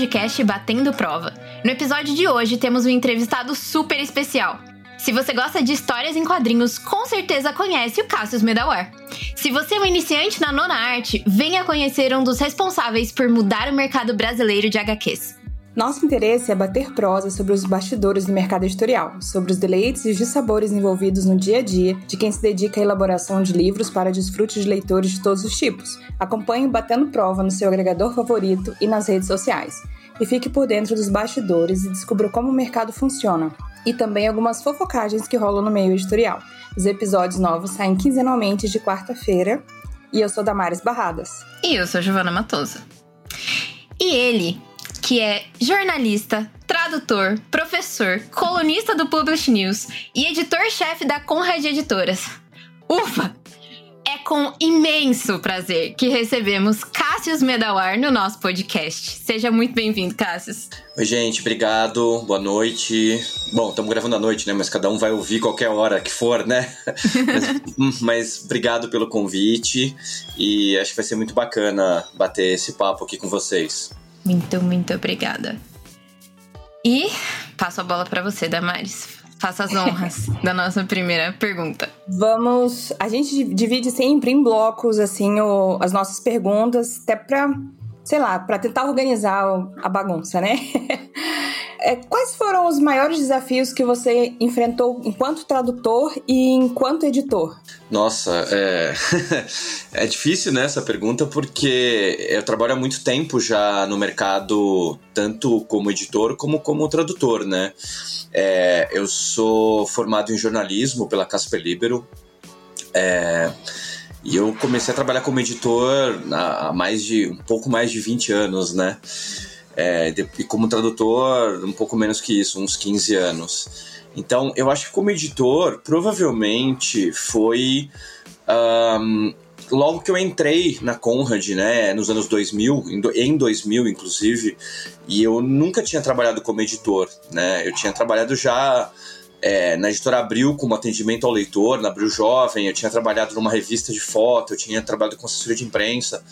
podcast Batendo Prova. No episódio de hoje temos um entrevistado super especial. Se você gosta de histórias em quadrinhos, com certeza conhece o Cassius Medawar. Se você é um iniciante na nona arte, venha conhecer um dos responsáveis por mudar o mercado brasileiro de HQs. Nosso interesse é bater prosa sobre os bastidores do mercado editorial, sobre os deleites e os dissabores envolvidos no dia a dia de quem se dedica à elaboração de livros para desfrute de leitores de todos os tipos. Acompanhe o Batendo Prova no seu agregador favorito e nas redes sociais. E fique por dentro dos bastidores e descubra como o mercado funciona. E também algumas fofocagens que rolam no meio editorial. Os episódios novos saem quinzenalmente de quarta-feira. E eu sou Damares Barradas. E eu sou Giovana Matosa. E ele, que é jornalista, tradutor, professor, colunista do Publish News e editor-chefe da Conrad Editoras. Ufa! É com imenso prazer que recebemos Cássius Medawar no nosso podcast. Seja muito bem-vindo, Cássius. Oi, gente, obrigado, boa noite. Bom, estamos gravando à noite, né? Mas cada um vai ouvir qualquer hora que for, né? mas, mas obrigado pelo convite e acho que vai ser muito bacana bater esse papo aqui com vocês. Muito, muito obrigada. E passo a bola para você, Damares. Faça as honras da nossa primeira pergunta. Vamos. A gente divide sempre em blocos, assim, o, as nossas perguntas, até pra, sei lá, para tentar organizar a bagunça, né? É, quais foram os maiores desafios que você enfrentou enquanto tradutor e enquanto editor? Nossa, é, é difícil né, essa pergunta porque eu trabalho há muito tempo já no mercado, tanto como editor como como tradutor, né? É, eu sou formado em jornalismo pela Casper Libero. É, e eu comecei a trabalhar como editor há mais de um pouco mais de 20 anos, né? É, e como tradutor, um pouco menos que isso, uns 15 anos. Então, eu acho que como editor, provavelmente foi. Um, logo que eu entrei na Conrad, né, nos anos 2000, em 2000 inclusive, e eu nunca tinha trabalhado como editor, né, eu tinha trabalhado já é, na editora Abril como atendimento ao leitor, na Abril Jovem, eu tinha trabalhado numa revista de foto, eu tinha trabalhado com assessoria de imprensa,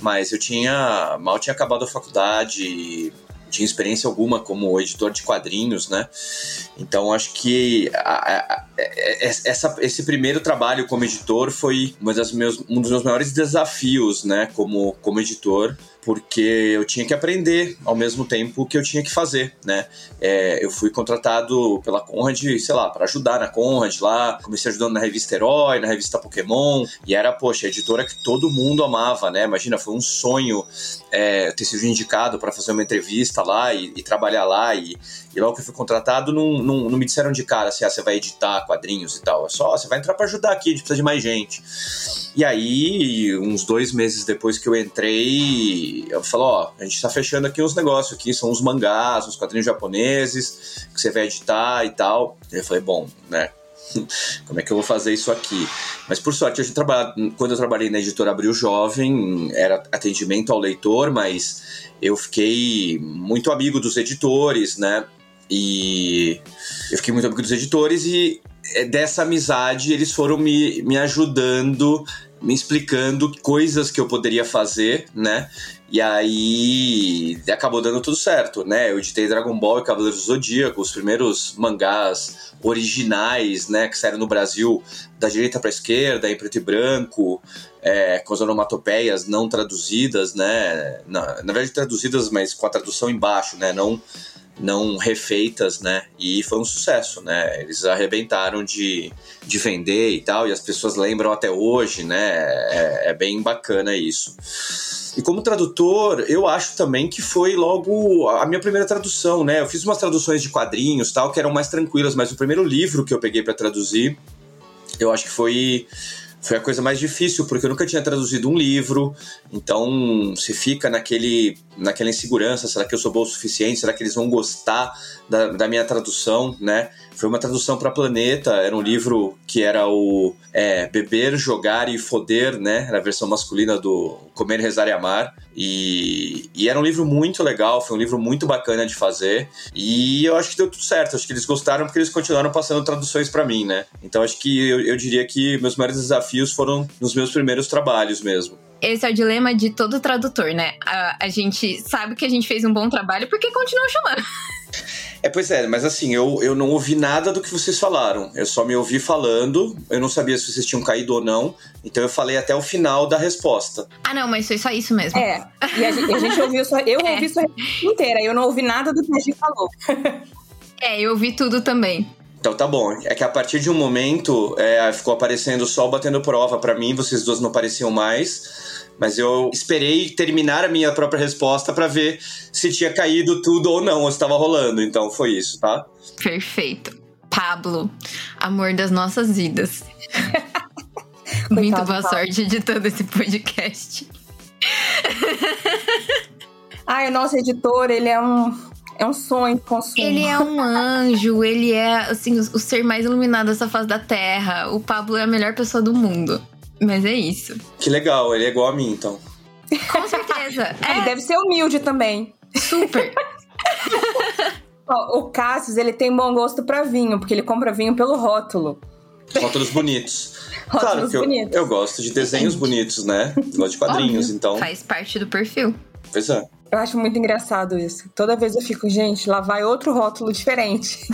mas eu tinha mal tinha acabado a faculdade, tinha experiência alguma como editor de quadrinhos, né? Então acho que a, a, a, essa, esse primeiro trabalho como editor foi uma das meus, um dos meus maiores desafios, né? Como, como editor porque eu tinha que aprender ao mesmo tempo que eu tinha que fazer, né? É, eu fui contratado pela Conrad, sei lá, para ajudar na Conrad lá, comecei ajudando na revista Herói, na revista Pokémon, e era, poxa, a editora que todo mundo amava, né? Imagina, foi um sonho é, ter sido indicado para fazer uma entrevista lá e, e trabalhar lá, e, e, logo que eu fui contratado, não, não, não me disseram de cara assim, ah, você vai editar quadrinhos e tal, é só, você vai entrar para ajudar aqui, a gente precisa de mais gente. E aí, uns dois meses depois que eu entrei, eu falo, ó, a gente tá fechando aqui uns negócios aqui, são uns mangás, uns quadrinhos japoneses, que você vai editar e tal. E eu falei, bom, né, como é que eu vou fazer isso aqui? Mas por sorte, eu quando eu trabalhei na editora Abril Jovem, era atendimento ao leitor, mas eu fiquei muito amigo dos editores, né? E eu fiquei muito amigo dos editores e é, dessa amizade eles foram me, me ajudando, me explicando coisas que eu poderia fazer, né? E aí acabou dando tudo certo, né? Eu editei Dragon Ball e Cavaleiros do Zodíaco, os primeiros mangás originais, né, que saíram no Brasil da direita para esquerda, em preto e branco, é, com as onomatopeias não traduzidas, né? Na, na verdade, traduzidas, mas com a tradução embaixo, né? Não não refeitas, né? E foi um sucesso, né? Eles arrebentaram de, de vender e tal, e as pessoas lembram até hoje, né? É, é, bem bacana isso. E como tradutor, eu acho também que foi logo a minha primeira tradução, né? Eu fiz umas traduções de quadrinhos tal, que eram mais tranquilas, mas o primeiro livro que eu peguei para traduzir, eu acho que foi foi a coisa mais difícil, porque eu nunca tinha traduzido um livro, então se fica naquele, naquela insegurança, será que eu sou bom o suficiente? Será que eles vão gostar da, da minha tradução, né? Foi uma tradução para Planeta, era um livro que era o é, Beber, Jogar e Foder, né? Era a versão masculina do Comer, Rezar e Amar. E, e, era um livro muito legal, foi um livro muito bacana de fazer. E eu acho que deu tudo certo, acho que eles gostaram porque eles continuaram passando traduções para mim, né? Então acho que eu, eu diria que meus maiores desafios foram nos meus primeiros trabalhos mesmo. esse é o dilema de todo tradutor, né? A, a gente sabe que a gente fez um bom trabalho porque continua chamando. É, pois é, mas assim, eu, eu não ouvi nada do que vocês falaram. Eu só me ouvi falando, eu não sabia se vocês tinham caído ou não, então eu falei até o final da resposta. Ah, não, mas foi só isso mesmo. É, e a gente, a gente ouviu só. Eu é. ouvi sua resposta inteira, eu não ouvi nada do que a gente falou. é, eu ouvi tudo também. Então tá bom. É que a partir de um momento é, ficou aparecendo o sol batendo prova para mim, vocês duas não pareciam mais. Mas eu esperei terminar a minha própria resposta para ver se tinha caído tudo ou não, ou se estava rolando. Então foi isso, tá? Perfeito. Pablo, amor das nossas vidas. Muito boa sorte editando esse podcast. Ai, o nosso editor, ele é um, é um sonho consumo. Ele é um anjo, ele é assim, o, o ser mais iluminado dessa face da Terra. O Pablo é a melhor pessoa do mundo. Mas é isso. Que legal, ele é igual a mim, então. Com certeza. É. Ele deve ser humilde também. Super. o Cassius, ele tem bom gosto para vinho, porque ele compra vinho pelo rótulo. Rótulos bonitos. Rótulos claro que bonitos. Eu, eu gosto de desenhos bonitos, né? Gosto de quadrinhos, Óbvio. então. Faz parte do perfil. Pois é. Eu acho muito engraçado isso. Toda vez eu fico, gente, lá vai outro rótulo diferente.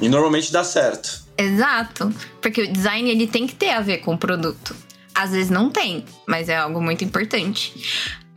E normalmente dá certo. Exato. Porque o design ele tem que ter a ver com o produto. Às vezes não tem, mas é algo muito importante.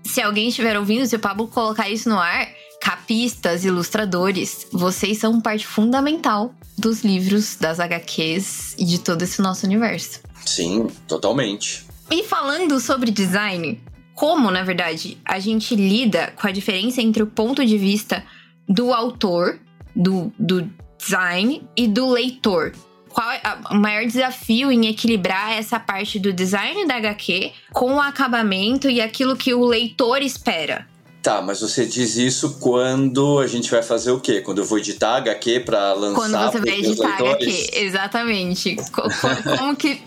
Se alguém estiver ouvindo, se o Pablo colocar isso no ar, capistas, ilustradores, vocês são parte fundamental dos livros, das HQs e de todo esse nosso universo. Sim, totalmente. E falando sobre design, como, na verdade, a gente lida com a diferença entre o ponto de vista do autor, do, do design e do leitor qual é o maior desafio em equilibrar essa parte do design da HQ com o acabamento e aquilo que o leitor espera? Tá, mas você diz isso quando a gente vai fazer o quê? Quando eu vou editar HQ para lançar Quando você vai editar HQ, exatamente. Como que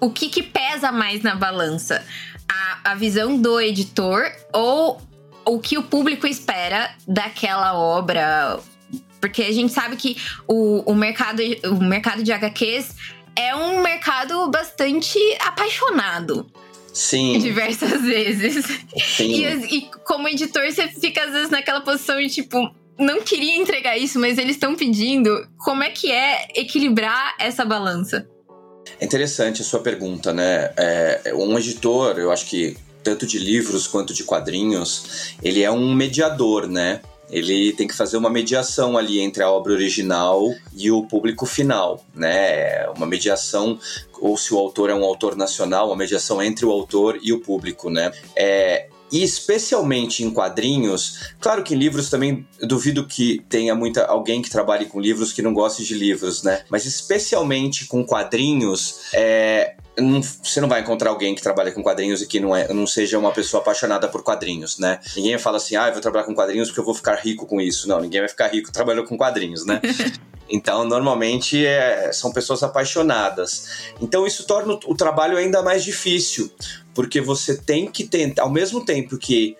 o que, que pesa mais na balança? A, a visão do editor ou o que o público espera daquela obra porque a gente sabe que o, o, mercado, o mercado de HQs é um mercado bastante apaixonado. Sim. Diversas vezes. Sim. E, e como editor, você fica às vezes naquela posição de tipo, não queria entregar isso, mas eles estão pedindo. Como é que é equilibrar essa balança? É interessante a sua pergunta, né? É, um editor, eu acho que tanto de livros quanto de quadrinhos, ele é um mediador, né? Ele tem que fazer uma mediação ali entre a obra original e o público final, né? Uma mediação ou se o autor é um autor nacional, uma mediação entre o autor e o público, né? É, e especialmente em quadrinhos, claro que em livros também duvido que tenha muita alguém que trabalhe com livros que não goste de livros, né? Mas especialmente com quadrinhos, é, não, você não vai encontrar alguém que trabalha com quadrinhos e que não, é, não seja uma pessoa apaixonada por quadrinhos, né? Ninguém fala assim, ah, eu vou trabalhar com quadrinhos porque eu vou ficar rico com isso. Não, ninguém vai ficar rico trabalhando com quadrinhos, né? Então, normalmente é, são pessoas apaixonadas. Então, isso torna o, trabalho ainda mais difícil, porque você tem que tentar, ao mesmo tempo que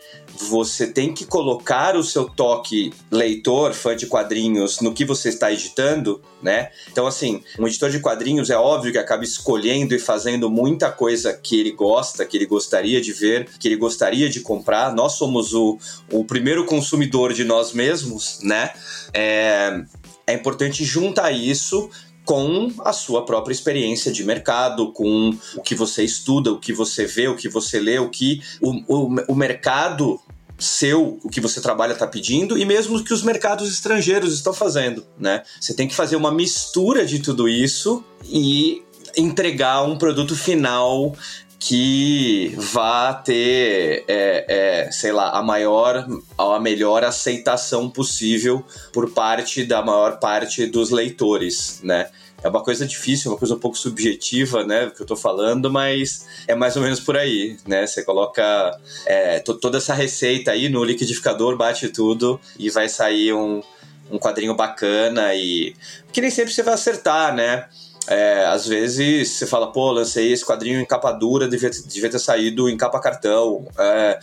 você tem que colocar o seu toque leitor, fã de quadrinhos, no que você está editando, né? Então, assim, um editor de quadrinhos é óbvio que acaba escolhendo e fazendo muita coisa que ele gosta, que ele gostaria de ver, que ele gostaria de comprar. Nós somos o, o primeiro consumidor de nós mesmos, né? É, é importante juntar isso com a sua própria experiência de mercado, com o que você estuda, o que você vê, o que você lê, o que o, o, o mercado seu, o que você trabalha está pedindo e mesmo o que os mercados estrangeiros estão fazendo, né? Você tem que fazer uma mistura de tudo isso e entregar um produto final que vá ter, é, é, sei lá, a maior, a melhor aceitação possível por parte da maior parte dos leitores, né? é uma coisa difícil, uma coisa um pouco subjetiva, né, que eu tô falando, mas é mais ou menos por aí, né? Você coloca é, toda essa receita aí no liquidificador, bate tudo e vai sair um, um quadrinho bacana e que nem sempre você vai acertar, né? É, às vezes você fala, pô, lancei esse quadrinho em capa dura, devia, devia ter saído em capa cartão. É,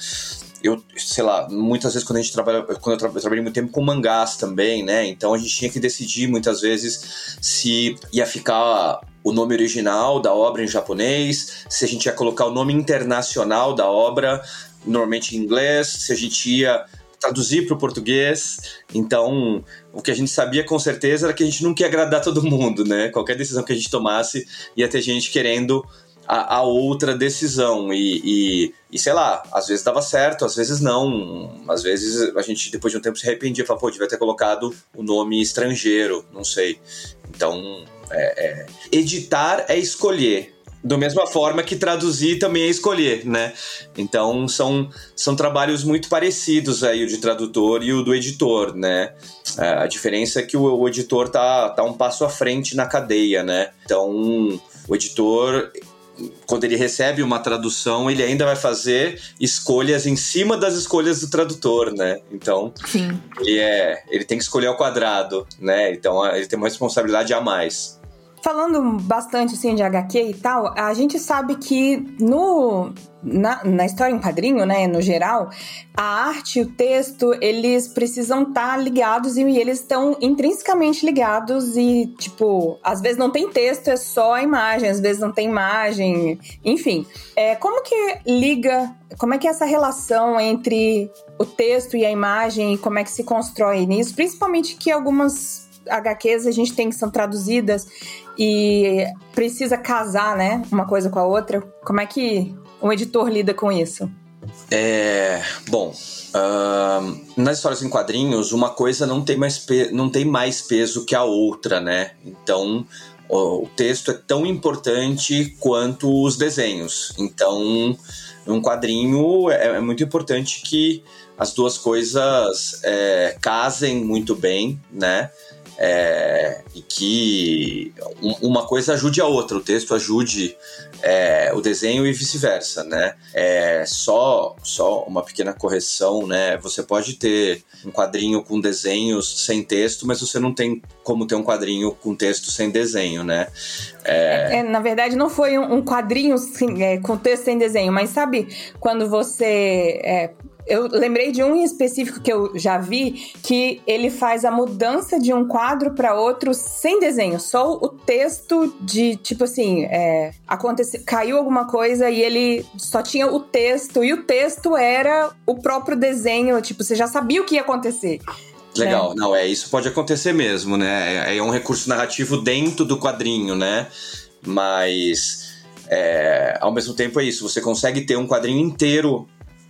eu, sei lá, muitas vezes quando a gente trabalha, quando eu, tra eu, trabalhei muito tempo com mangás também, né? Então a gente tinha que decidir muitas vezes se ia ficar o nome original da obra em japonês, se a gente ia colocar o nome internacional da obra, normalmente em inglês, se a gente ia traduzir para o português. Então, o que a gente sabia com certeza era que a gente não queria agradar todo mundo, né? Qualquer decisão que a gente tomasse ia ter gente querendo a, a outra decisão. E, e, e, sei lá, às vezes dava certo, às vezes não. Às vezes a gente, depois de um tempo, se arrependia. Falava, pô, devia ter colocado o nome estrangeiro, não sei. Então, é, é, editar é escolher. Da mesma forma que traduzir também é escolher, né? Então são, são trabalhos muito parecidos aí, o de tradutor e o do editor, né? É, a diferença é que o, o editor tá, tá um passo à frente na cadeia, né? Então o editor quando ele recebe uma tradução, ele ainda vai fazer escolhas em cima das escolhas do tradutor, né? Então, Sim. ele é, ele tem que escolher ao quadrado, né? Então, ele tem uma responsabilidade a mais. Falando bastante assim de HQ e tal, a gente sabe que no na, na história em quadrinho, né, no geral, a arte o texto, eles precisam estar tá ligados e, e eles estão intrinsecamente ligados e, tipo, às vezes não tem texto, é só a imagem, às vezes não tem imagem, enfim. É, como que liga, como é que é essa relação entre o texto e a imagem e como é que se constrói nisso? Principalmente que algumas HQs a gente tem que são traduzidas e precisa casar, né, uma coisa com a outra. Como é que um editor lida com isso? É, bom, uh, nas histórias em quadrinhos, uma coisa não tem, mais não tem mais peso que a outra, né? Então, o texto é tão importante quanto os desenhos. Então, um quadrinho é, é muito importante que as duas coisas é, casem muito bem, né? É, e que uma coisa ajude a outra, o texto ajude é, o desenho e vice-versa, né? É, só, só uma pequena correção, né? Você pode ter um quadrinho com desenhos sem texto, mas você não tem como ter um quadrinho com texto sem desenho, né? É... é na verdade, não foi um, quadrinho sim, é, com texto sem desenho, mas sabe quando você é, eu lembrei de um em específico que eu já vi que ele faz a mudança de um quadro para outro sem desenho, só o texto de tipo assim, é, aconteceu, caiu alguma coisa e ele só tinha o texto e o texto era o próprio desenho, tipo você já sabia o que ia acontecer. Legal, né? não, é isso pode acontecer mesmo, né? É, é um recurso narrativo dentro do quadrinho, né? Mas é, ao mesmo tempo é isso, você consegue ter um quadrinho inteiro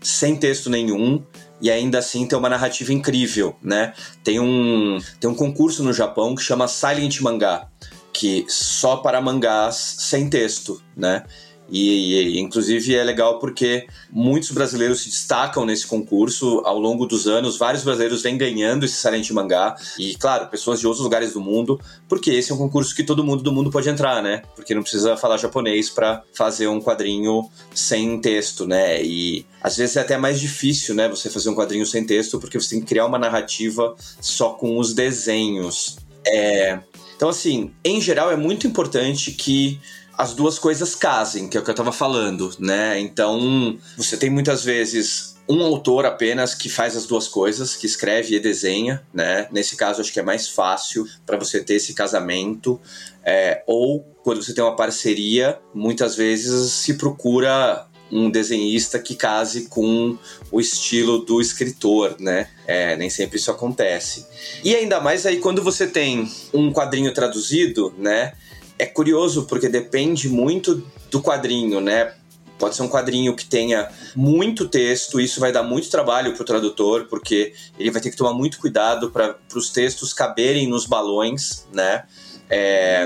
sem texto nenhum e ainda assim ter uma narrativa incrível, né? Tem um, tem um concurso no Japão que chama Silent Mangá, que só para mangás sem texto, né? E, e, inclusive é legal porque muitos brasileiros se destacam nesse concurso ao longo dos anos. Vários brasileiros vêm ganhando esse Silent Mangá e, claro, pessoas de outros lugares do mundo, porque esse é um concurso que todo mundo do mundo pode entrar, né? Porque não precisa falar japonês para fazer um quadrinho sem texto, né? E às vezes é até mais difícil, né? Você fazer um quadrinho sem texto porque você tem que criar uma narrativa só com os desenhos. É... Então, assim, em geral é muito importante que as duas coisas casem, que é o que eu estava falando, né? Então, você tem muitas vezes um autor apenas que faz as duas coisas, que escreve e desenha, né? Nesse caso, acho que é mais fácil para você ter esse casamento. É, ou quando você tem uma parceria, muitas vezes se procura um desenhista que case com o estilo do escritor, né? É, nem sempre isso acontece. E ainda mais aí quando você tem um quadrinho traduzido, né? É curioso porque depende muito do quadrinho, né? Pode ser um quadrinho que tenha muito texto, isso vai dar muito trabalho para o tradutor, porque ele vai ter que tomar muito cuidado para os textos caberem nos balões, né? É,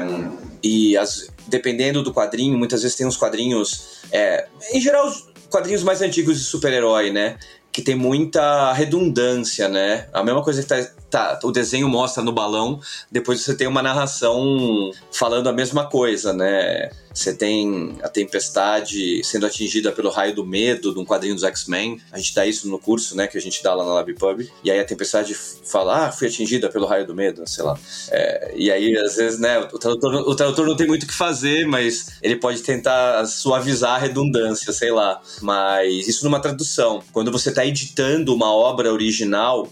e as, dependendo do quadrinho, muitas vezes tem uns quadrinhos. É, em geral, os quadrinhos mais antigos de super-herói, né? Que tem muita redundância, né? A mesma coisa que tá tá, o desenho mostra no balão, depois você tem uma narração falando a mesma coisa, né? Você tem a tempestade sendo atingida pelo raio do medo de um quadrinho dos X-Men. A gente dá isso no curso, né? Que a gente dá lá na LabPub. E aí a tempestade fala, ah, fui atingida pelo raio do medo, sei lá. É, e aí, às vezes, né, o tradutor, o tradutor não tem muito o que fazer, mas ele pode tentar suavizar a redundância, sei lá. Mas isso numa tradução. Quando você está editando uma obra original,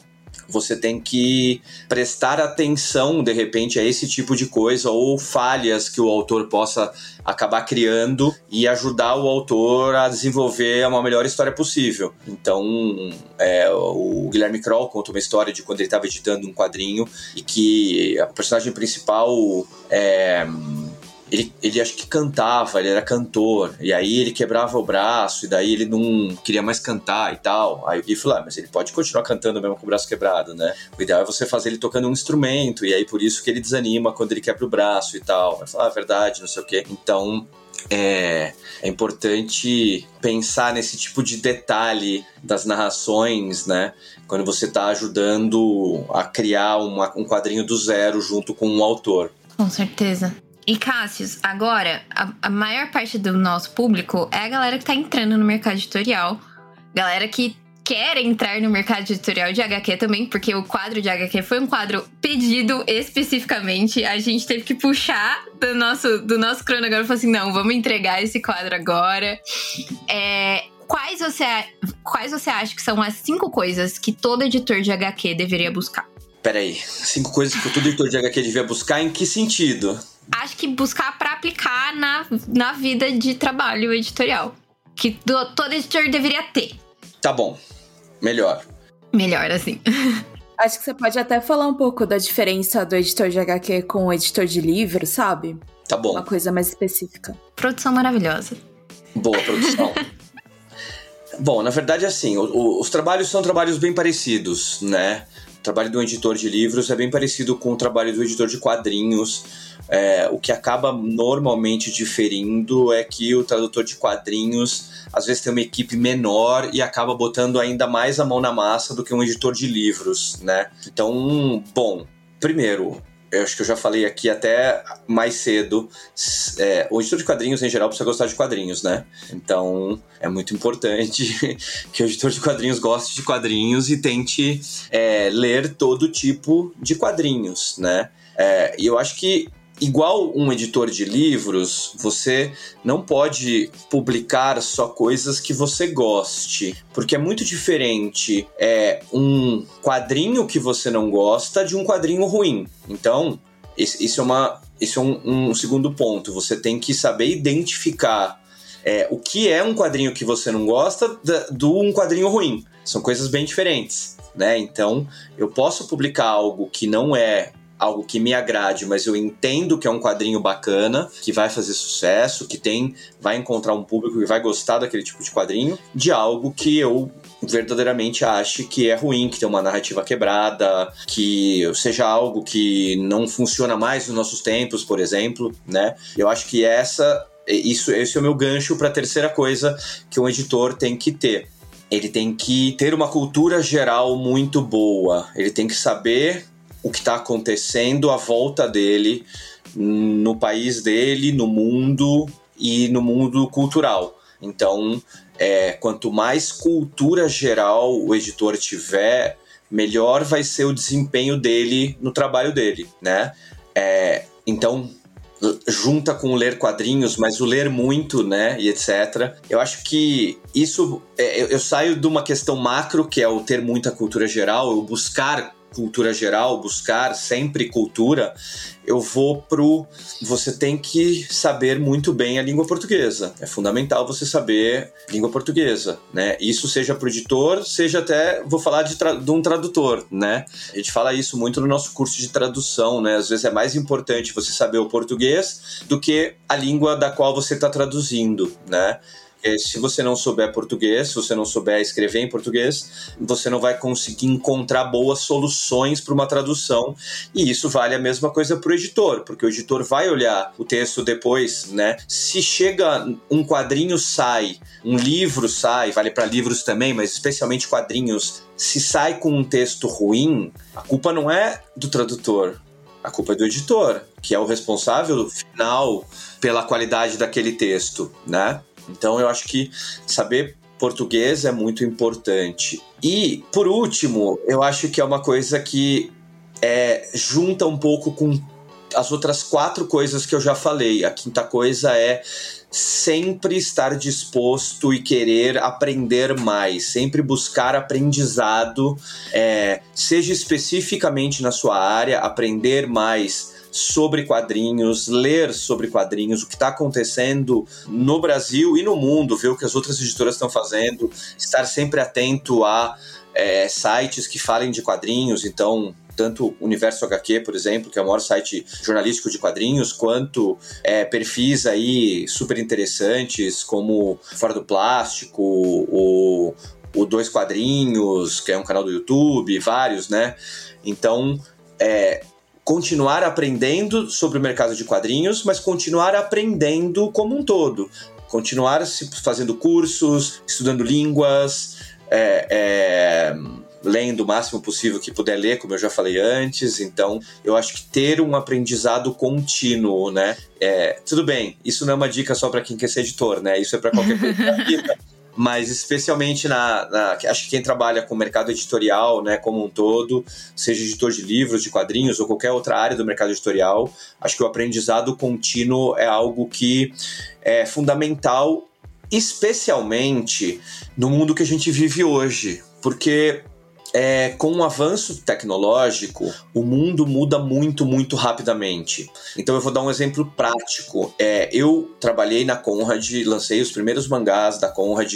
você tem que prestar atenção, de repente, a esse tipo de coisa ou falhas que o autor possa acabar criando e ajudar o autor a desenvolver uma melhor história possível. Então, é, o Guilherme Kroll conta uma história de quando ele estava editando um quadrinho e que a personagem principal é, ele, ele acho que cantava, ele era cantor, e aí ele quebrava o braço, e daí ele não queria mais cantar e tal. Aí o Gui falou: ah, mas ele pode continuar cantando mesmo com o braço quebrado, né? O ideal é você fazer ele tocando um instrumento, e aí por isso que ele desanima quando ele quebra o braço e tal. Vai falar, ah, verdade, não sei o quê. Então, é, é, importante pensar nesse tipo de detalhe das narrações, né? Quando você está ajudando a criar uma, um quadrinho do zero junto com um autor. Com certeza. E Cássius, agora, a, a, maior parte do nosso público é a galera que tá entrando no mercado editorial. Galera que quer entrar no mercado editorial de HQ também, porque o quadro de HQ foi um quadro pedido especificamente. A gente teve que puxar do nosso, do nosso cronograma e falar assim: não, vamos entregar esse quadro agora. É, quais, você, quais você acha que são as cinco coisas que todo editor de HQ deveria buscar? Peraí, cinco coisas que todo editor de HQ devia buscar em que sentido? Acho que buscar para aplicar na, na vida de trabalho editorial. Que do, todo editor deveria ter. Tá bom. Melhor. Melhor, assim. Acho que você pode até falar um pouco da diferença do editor de HQ com o editor de livro, sabe? Tá bom. Uma coisa mais específica. Produção maravilhosa. Boa produção. bom, na verdade, assim, o, o, os trabalhos são trabalhos bem parecidos, né? O trabalho do editor de livros é bem parecido com o trabalho do editor de quadrinhos é, o que acaba normalmente diferindo é que o tradutor de quadrinhos às vezes tem uma equipe menor e acaba botando ainda mais a mão na massa do que um editor de livros, né? Então, bom, primeiro, eu acho que eu já falei aqui até mais cedo, é, o editor de quadrinhos em geral precisa gostar de quadrinhos, né? Então é muito importante que o editor de quadrinhos goste de quadrinhos e tente é, ler todo tipo de quadrinhos, né? É, e eu acho que igual um editor de livros, você não pode publicar só coisas que você goste, porque é muito diferente é um quadrinho que você não gosta de um quadrinho ruim. Então, isso é uma isso é um, um segundo ponto. Você tem que saber identificar é, o que é um quadrinho que você não gosta do um quadrinho ruim. São coisas bem diferentes, né? Então, eu posso publicar algo que não é algo que me agrade, mas eu entendo que é um quadrinho bacana, que vai fazer sucesso, que tem, vai encontrar um público que vai gostar daquele tipo de quadrinho, de algo que eu verdadeiramente ache que é ruim, que tem uma narrativa quebrada, que seja algo que não funciona mais nos nossos tempos, por exemplo, né? Eu acho que essa isso esse é o meu gancho para a terceira coisa que um editor tem que ter. Ele tem que ter uma cultura geral muito boa. Ele tem que saber o que está acontecendo à volta dele, no país dele, no mundo e no mundo cultural. Então, é, quanto mais cultura geral o editor tiver, melhor vai ser o desempenho dele no trabalho dele, né? É, então, junta com ler quadrinhos, mas o ler muito, né, e etc. Eu acho que isso, é, eu, eu saio de uma questão macro, que é o ter muita cultura geral, o buscar cultura geral, buscar sempre cultura, eu vou pro você tem que saber muito bem a língua portuguesa. É fundamental você saber língua portuguesa, né? Isso seja pro editor, seja até vou falar de, de um tradutor, né? A gente fala isso muito no nosso curso de tradução, né? Às vezes é mais importante você saber o português do que a língua da qual você está traduzindo, né? Porque se você não souber português, se você não souber escrever em português, você não vai conseguir encontrar boas soluções para uma tradução. E isso vale a mesma coisa para o editor, porque o editor vai olhar o texto depois, né? Se chega um quadrinho sai, um livro sai, vale para livros também, mas especialmente quadrinhos, se sai com um texto ruim, a culpa não é do tradutor, a culpa é do editor, que é o responsável final pela qualidade daquele texto, né? Então eu acho que saber português é muito importante. E, por último, eu acho que é uma coisa que é, junta um pouco com as outras quatro coisas que eu já falei. A quinta coisa é sempre estar disposto e querer aprender mais, sempre buscar aprendizado, é, seja especificamente na sua área, aprender mais sobre quadrinhos, ler sobre quadrinhos, o que está acontecendo no Brasil e no mundo, ver o que as outras editoras estão fazendo, estar sempre atento a é, sites que falem de quadrinhos, então tanto o Universo HQ, por exemplo, que é o maior site jornalístico de quadrinhos, quanto é, perfis aí super interessantes, como Fora do Plástico, o, o Dois Quadrinhos, que é um canal do YouTube, vários, né? Então, é, continuar aprendendo sobre o mercado de quadrinhos, mas continuar aprendendo como um todo. Continuar fazendo cursos, estudando línguas, é, é, lendo o máximo possível que puder ler, como eu já falei antes. Então, eu acho que ter um aprendizado contínuo, né? É, tudo bem, isso não é uma dica só para quem quer ser editor, né? Isso é para qualquer coisa da vida. Mas especialmente na, na, Acho que quem trabalha com o mercado editorial, né, como um todo, seja editor de livros, de quadrinhos ou qualquer outra área do mercado editorial, acho que o aprendizado contínuo é algo que é fundamental especialmente no mundo que a gente vive hoje, porque é, com o avanço tecnológico, o mundo muda muito, muito rapidamente. Então eu vou dar um exemplo prático. É, eu trabalhei na Conrad, lancei os primeiros mangás da Conrad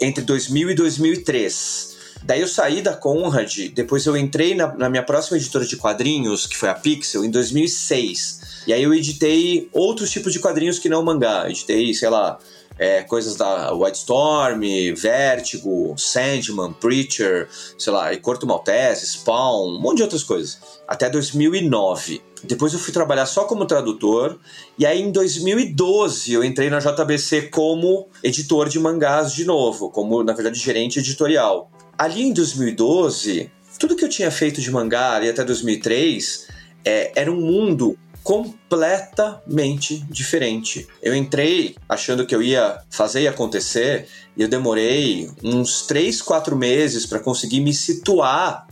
entre 2000 e 2003. Daí eu saí da Conrad, depois eu entrei na, na, minha próxima editora de quadrinhos, que foi a Pixel, em 2006. E aí eu editei outros tipos de quadrinhos que não mangá. Editei, sei lá, é, coisas da White Storm, Vertigo, Sandman, Preacher, sei lá, e Corto Maltese, Spawn, um monte de outras coisas. Até 2009. Depois eu fui trabalhar só como tradutor, e aí em 2012 eu entrei na JBC como editor de mangás de novo, como, na verdade, gerente editorial. Ali em 2012, tudo que eu tinha feito de mangá ali até 2003 é, era um mundo completamente diferente. Eu entrei achando que eu ia fazer e acontecer e eu demorei uns 3, 4 meses para conseguir me situar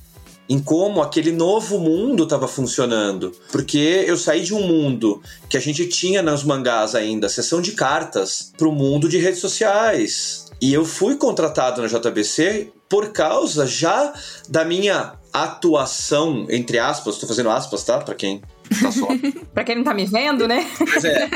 em como aquele novo mundo estava funcionando. Porque eu saí de um mundo que a gente tinha nos mangás ainda, sessão de cartas, para o mundo de redes sociais. E eu fui contratado na JBC por causa já da minha atuação, entre aspas, estou fazendo aspas, tá? Para quem tá só. pra quem não tá me vendo, né? Pois é.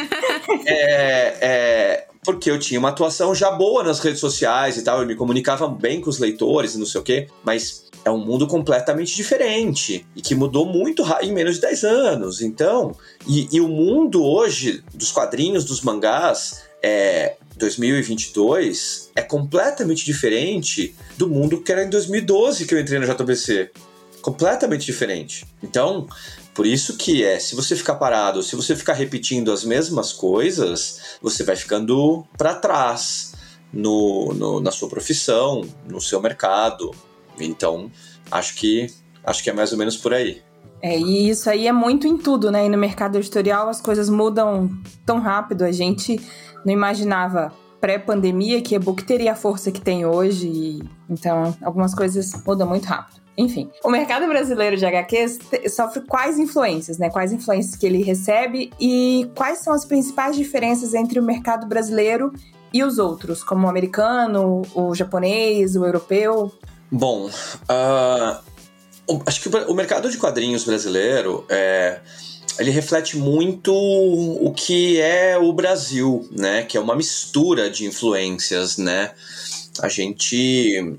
é, é. Porque eu tinha uma atuação já boa nas redes sociais e tal, eu me comunicava bem com os leitores e não sei o quê, mas é um mundo completamente diferente e que mudou muito em menos de 10 anos. Então, e, e o mundo hoje dos quadrinhos, dos mangás, é, 2022 é completamente diferente do mundo que era em 2012 que eu entrei na JBC. Completamente diferente. Então, por isso que é, se você ficar parado, se você ficar repetindo as mesmas coisas, você vai ficando para trás no, no, na sua profissão, no seu mercado. Então, acho que acho que é mais ou menos por aí. É, e isso aí é muito em tudo, né? E no mercado editorial as coisas mudam tão rápido. A gente não imaginava pré-pandemia que e-book teria a força que tem hoje. E, então, algumas coisas mudam muito rápido. Enfim, o mercado brasileiro de HQs sofre quais influências, né? Quais influências que ele recebe e quais são as principais diferenças entre o mercado brasileiro e os outros, como o americano, o japonês, o europeu? Bom, uh, acho que o mercado de quadrinhos brasileiro é ele reflete muito o que é o Brasil, né? Que é uma mistura de influências, né? A gente.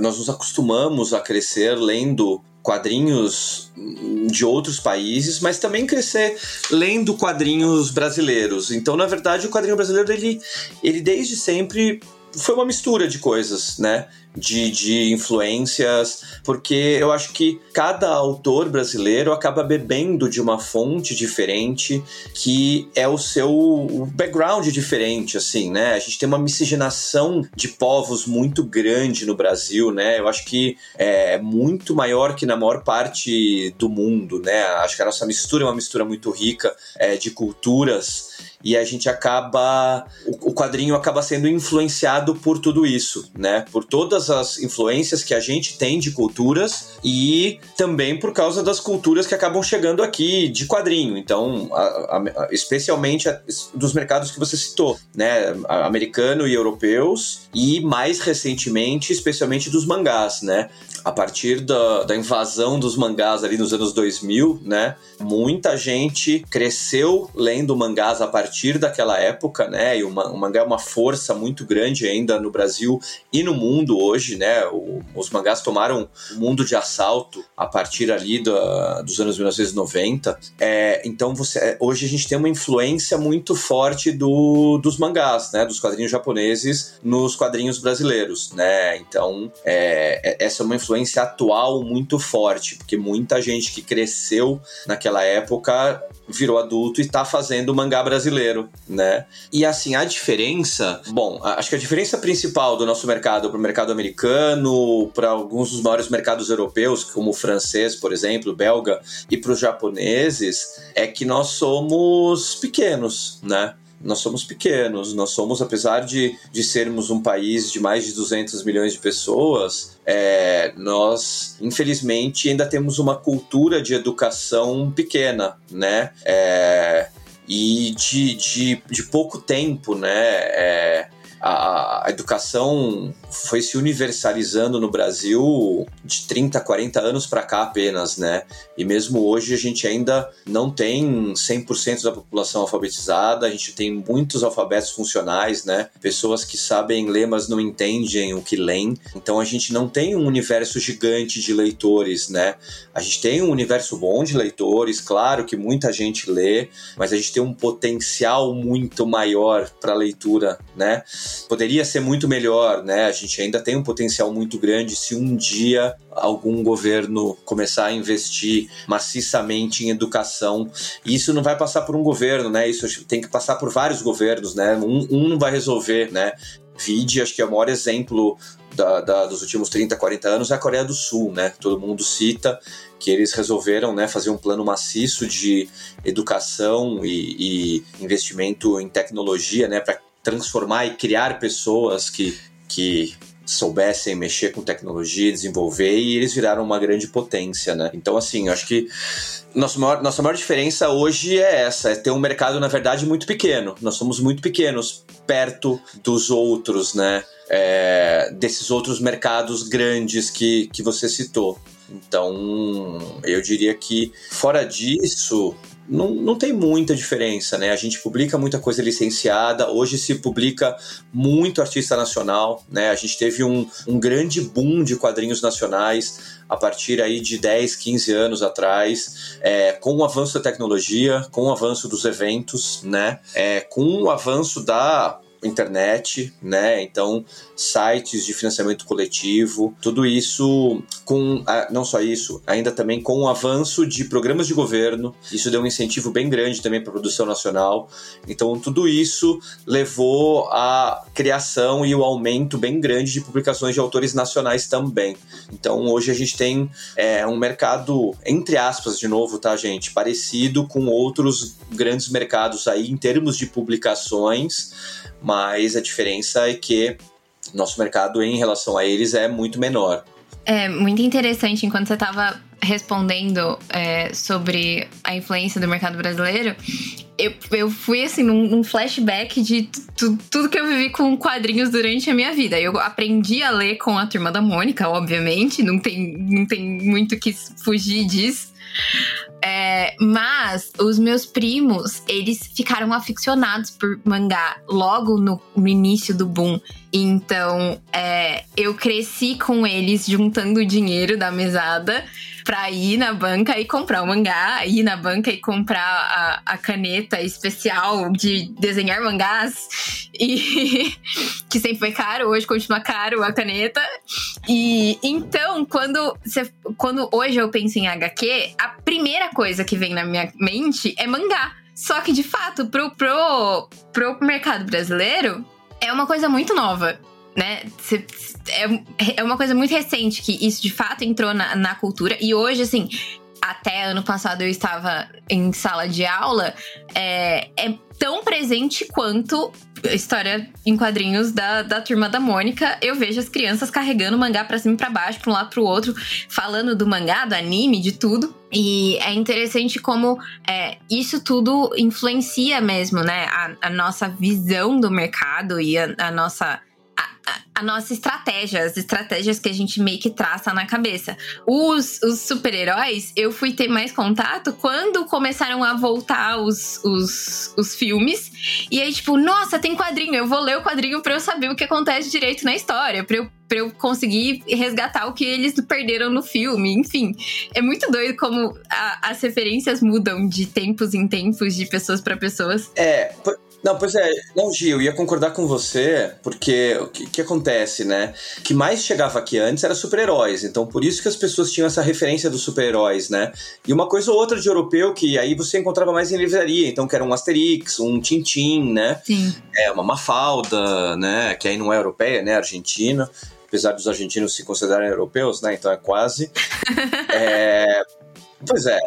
Nós nos acostumamos a crescer lendo quadrinhos de outros países, mas também crescer lendo quadrinhos brasileiros. Então, na verdade, o quadrinho brasileiro, ele, ele desde sempre foi uma mistura de coisas, né? De, de influências, porque eu acho que cada autor brasileiro acaba bebendo de uma fonte diferente que é o seu background diferente, assim, né? A gente tem uma miscigenação de povos muito grande no Brasil, né? Eu acho que é muito maior que na maior parte do mundo, né? Acho que a nossa mistura é uma mistura muito rica é, de culturas e a gente acaba o, quadrinho acaba sendo influenciado por tudo isso, né? Por todas as influências que a gente tem de culturas e também por causa das culturas que acabam chegando aqui de quadrinho. Então, a, a, especialmente a, dos mercados que você citou, né? Americano e europeus, e mais recentemente, especialmente dos mangás, né? A partir da, da invasão dos mangás ali nos anos 2000, né? Muita gente cresceu lendo mangás a partir daquela época, né? E o, o mangá é uma força muito grande ainda no Brasil e no mundo hoje, né? O, os mangás tomaram o mundo de assalto a partir ali da, dos anos 1990. É, então você, é, hoje a gente tem uma influência muito forte do, dos mangás, né? Dos quadrinhos japoneses nos quadrinhos brasileiros, né? Então é, é essa é uma influência atual muito forte, porque muita gente que cresceu naquela época virou adulto e está fazendo mangá brasileiro, né? E assim, a diferença, bom, acho que a diferença principal do nosso mercado para o mercado americano, para alguns dos maiores mercados europeus, como o francês, por exemplo, belga, e para os japoneses, é que nós somos pequenos, né? Nós somos pequenos, nós somos, apesar de, de sermos um país de mais de 200 milhões de pessoas, é, nós, infelizmente, ainda temos uma cultura de educação pequena, né? É, e de, de, de pouco tempo, né? É, a, a educação foi se universalizando no Brasil de 30, 40 anos para cá apenas, né? E mesmo hoje a gente ainda não tem 100% da população alfabetizada, a gente tem muitos alfabetos funcionais, né? Pessoas que sabem ler, mas não entendem o que leem. Então a gente não tem um universo gigante de leitores, né? A gente tem um universo bom de leitores, claro que muita gente lê, mas a gente tem um potencial muito maior para leitura, né? Poderia ser muito melhor, né? A gente ainda tem um potencial muito grande se um dia algum governo começar a investir maciçamente em educação. E isso não vai passar por um governo, né? Isso tem que passar por vários governos, né? Um, um não vai resolver, né? Vide, acho que é o maior exemplo da, da, dos últimos 30, 40 anos é a Coreia do Sul, né? Todo mundo cita que eles resolveram né, fazer um plano maciço de educação e, e investimento em tecnologia, né? Transformar e criar pessoas que, que soubessem mexer com tecnologia, desenvolver, e eles viraram uma grande potência, né? Então, assim, acho que nossa maior, nossa maior diferença hoje é essa, é ter um mercado, na verdade, muito pequeno. Nós somos muito pequenos perto dos outros, né? É, desses outros mercados grandes que, que você citou. Então, eu diria que, fora disso, não, não tem muita diferença, né? A gente publica muita coisa licenciada, hoje se publica muito artista nacional, né? A gente teve um, um grande boom de quadrinhos nacionais a partir aí de 10, 15 anos atrás, é, com o avanço da tecnologia, com o avanço dos eventos, né? É, com o avanço da internet, né? Então, sites de financiamento coletivo, tudo isso com não só isso, ainda também com o avanço de programas de governo. Isso deu um incentivo bem grande também para a produção nacional. Então, tudo isso levou à criação e o aumento bem grande de publicações de autores nacionais também. Então, hoje a gente tem é, um mercado entre aspas de novo, tá, gente, parecido com outros grandes mercados aí em termos de publicações mas a diferença é que nosso mercado em relação a eles é muito menor. É muito interessante enquanto você estava respondendo é, sobre a influência do mercado brasileiro. Eu, eu fui assim num, num flashback de tudo que eu vivi com quadrinhos durante a minha vida. Eu aprendi a ler com a turma da Mônica, obviamente, não tem, não tem muito que fugir disso. É, mas os meus primos, eles ficaram aficionados por mangá logo no, no início do boom. Então, é, eu cresci com eles juntando dinheiro da mesada pra ir na banca e comprar o mangá, ir na banca e comprar a, a caneta especial de desenhar mangás, e que sempre foi caro, hoje continua caro a caneta. E então, quando, você, quando hoje eu penso em HQ, a primeira coisa que vem na minha mente é mangá. Só que, de fato, pro, pro, pro mercado brasileiro, é uma coisa muito nova né? É, é uma coisa muito recente que isso de fato entrou na, na cultura. E hoje, assim, até ano passado eu estava em sala de aula, é, é tão presente quanto história em quadrinhos da, da turma da Mônica, eu vejo as crianças carregando o mangá pra cima e pra baixo, pra um lado pro outro, falando do mangá, do anime, de tudo. E é interessante como é, isso tudo influencia mesmo, né? A, a nossa visão do mercado e a, a nossa a nossa estratégia, as estratégias que a gente meio que traça na cabeça. Os, os super-heróis, eu fui ter mais contato quando começaram a voltar os, os, os filmes. E aí, tipo, nossa, tem quadrinho, eu vou ler o quadrinho pra eu saber o que acontece direito na história, pra eu pra eu conseguir resgatar o que eles perderam no filme. Enfim, é muito doido como a, as referências mudam de tempos em tempos, de pessoas para pessoas. É, não, pois é, não, Gil, eu ia concordar com você, porque o que, que, acontece, né? O que mais chegava aqui antes era super-heróis, então por isso que as pessoas tinham essa referência dos super-heróis, né? E uma coisa ou outra de europeu que aí você encontrava mais em livraria, então que era um Asterix, um Tintin, né? Sim. É, uma Mafalda, né? Que aí não é europeia, né? Argentina, apesar dos argentinos se considerarem europeus, né? Então é quase. é, pois é.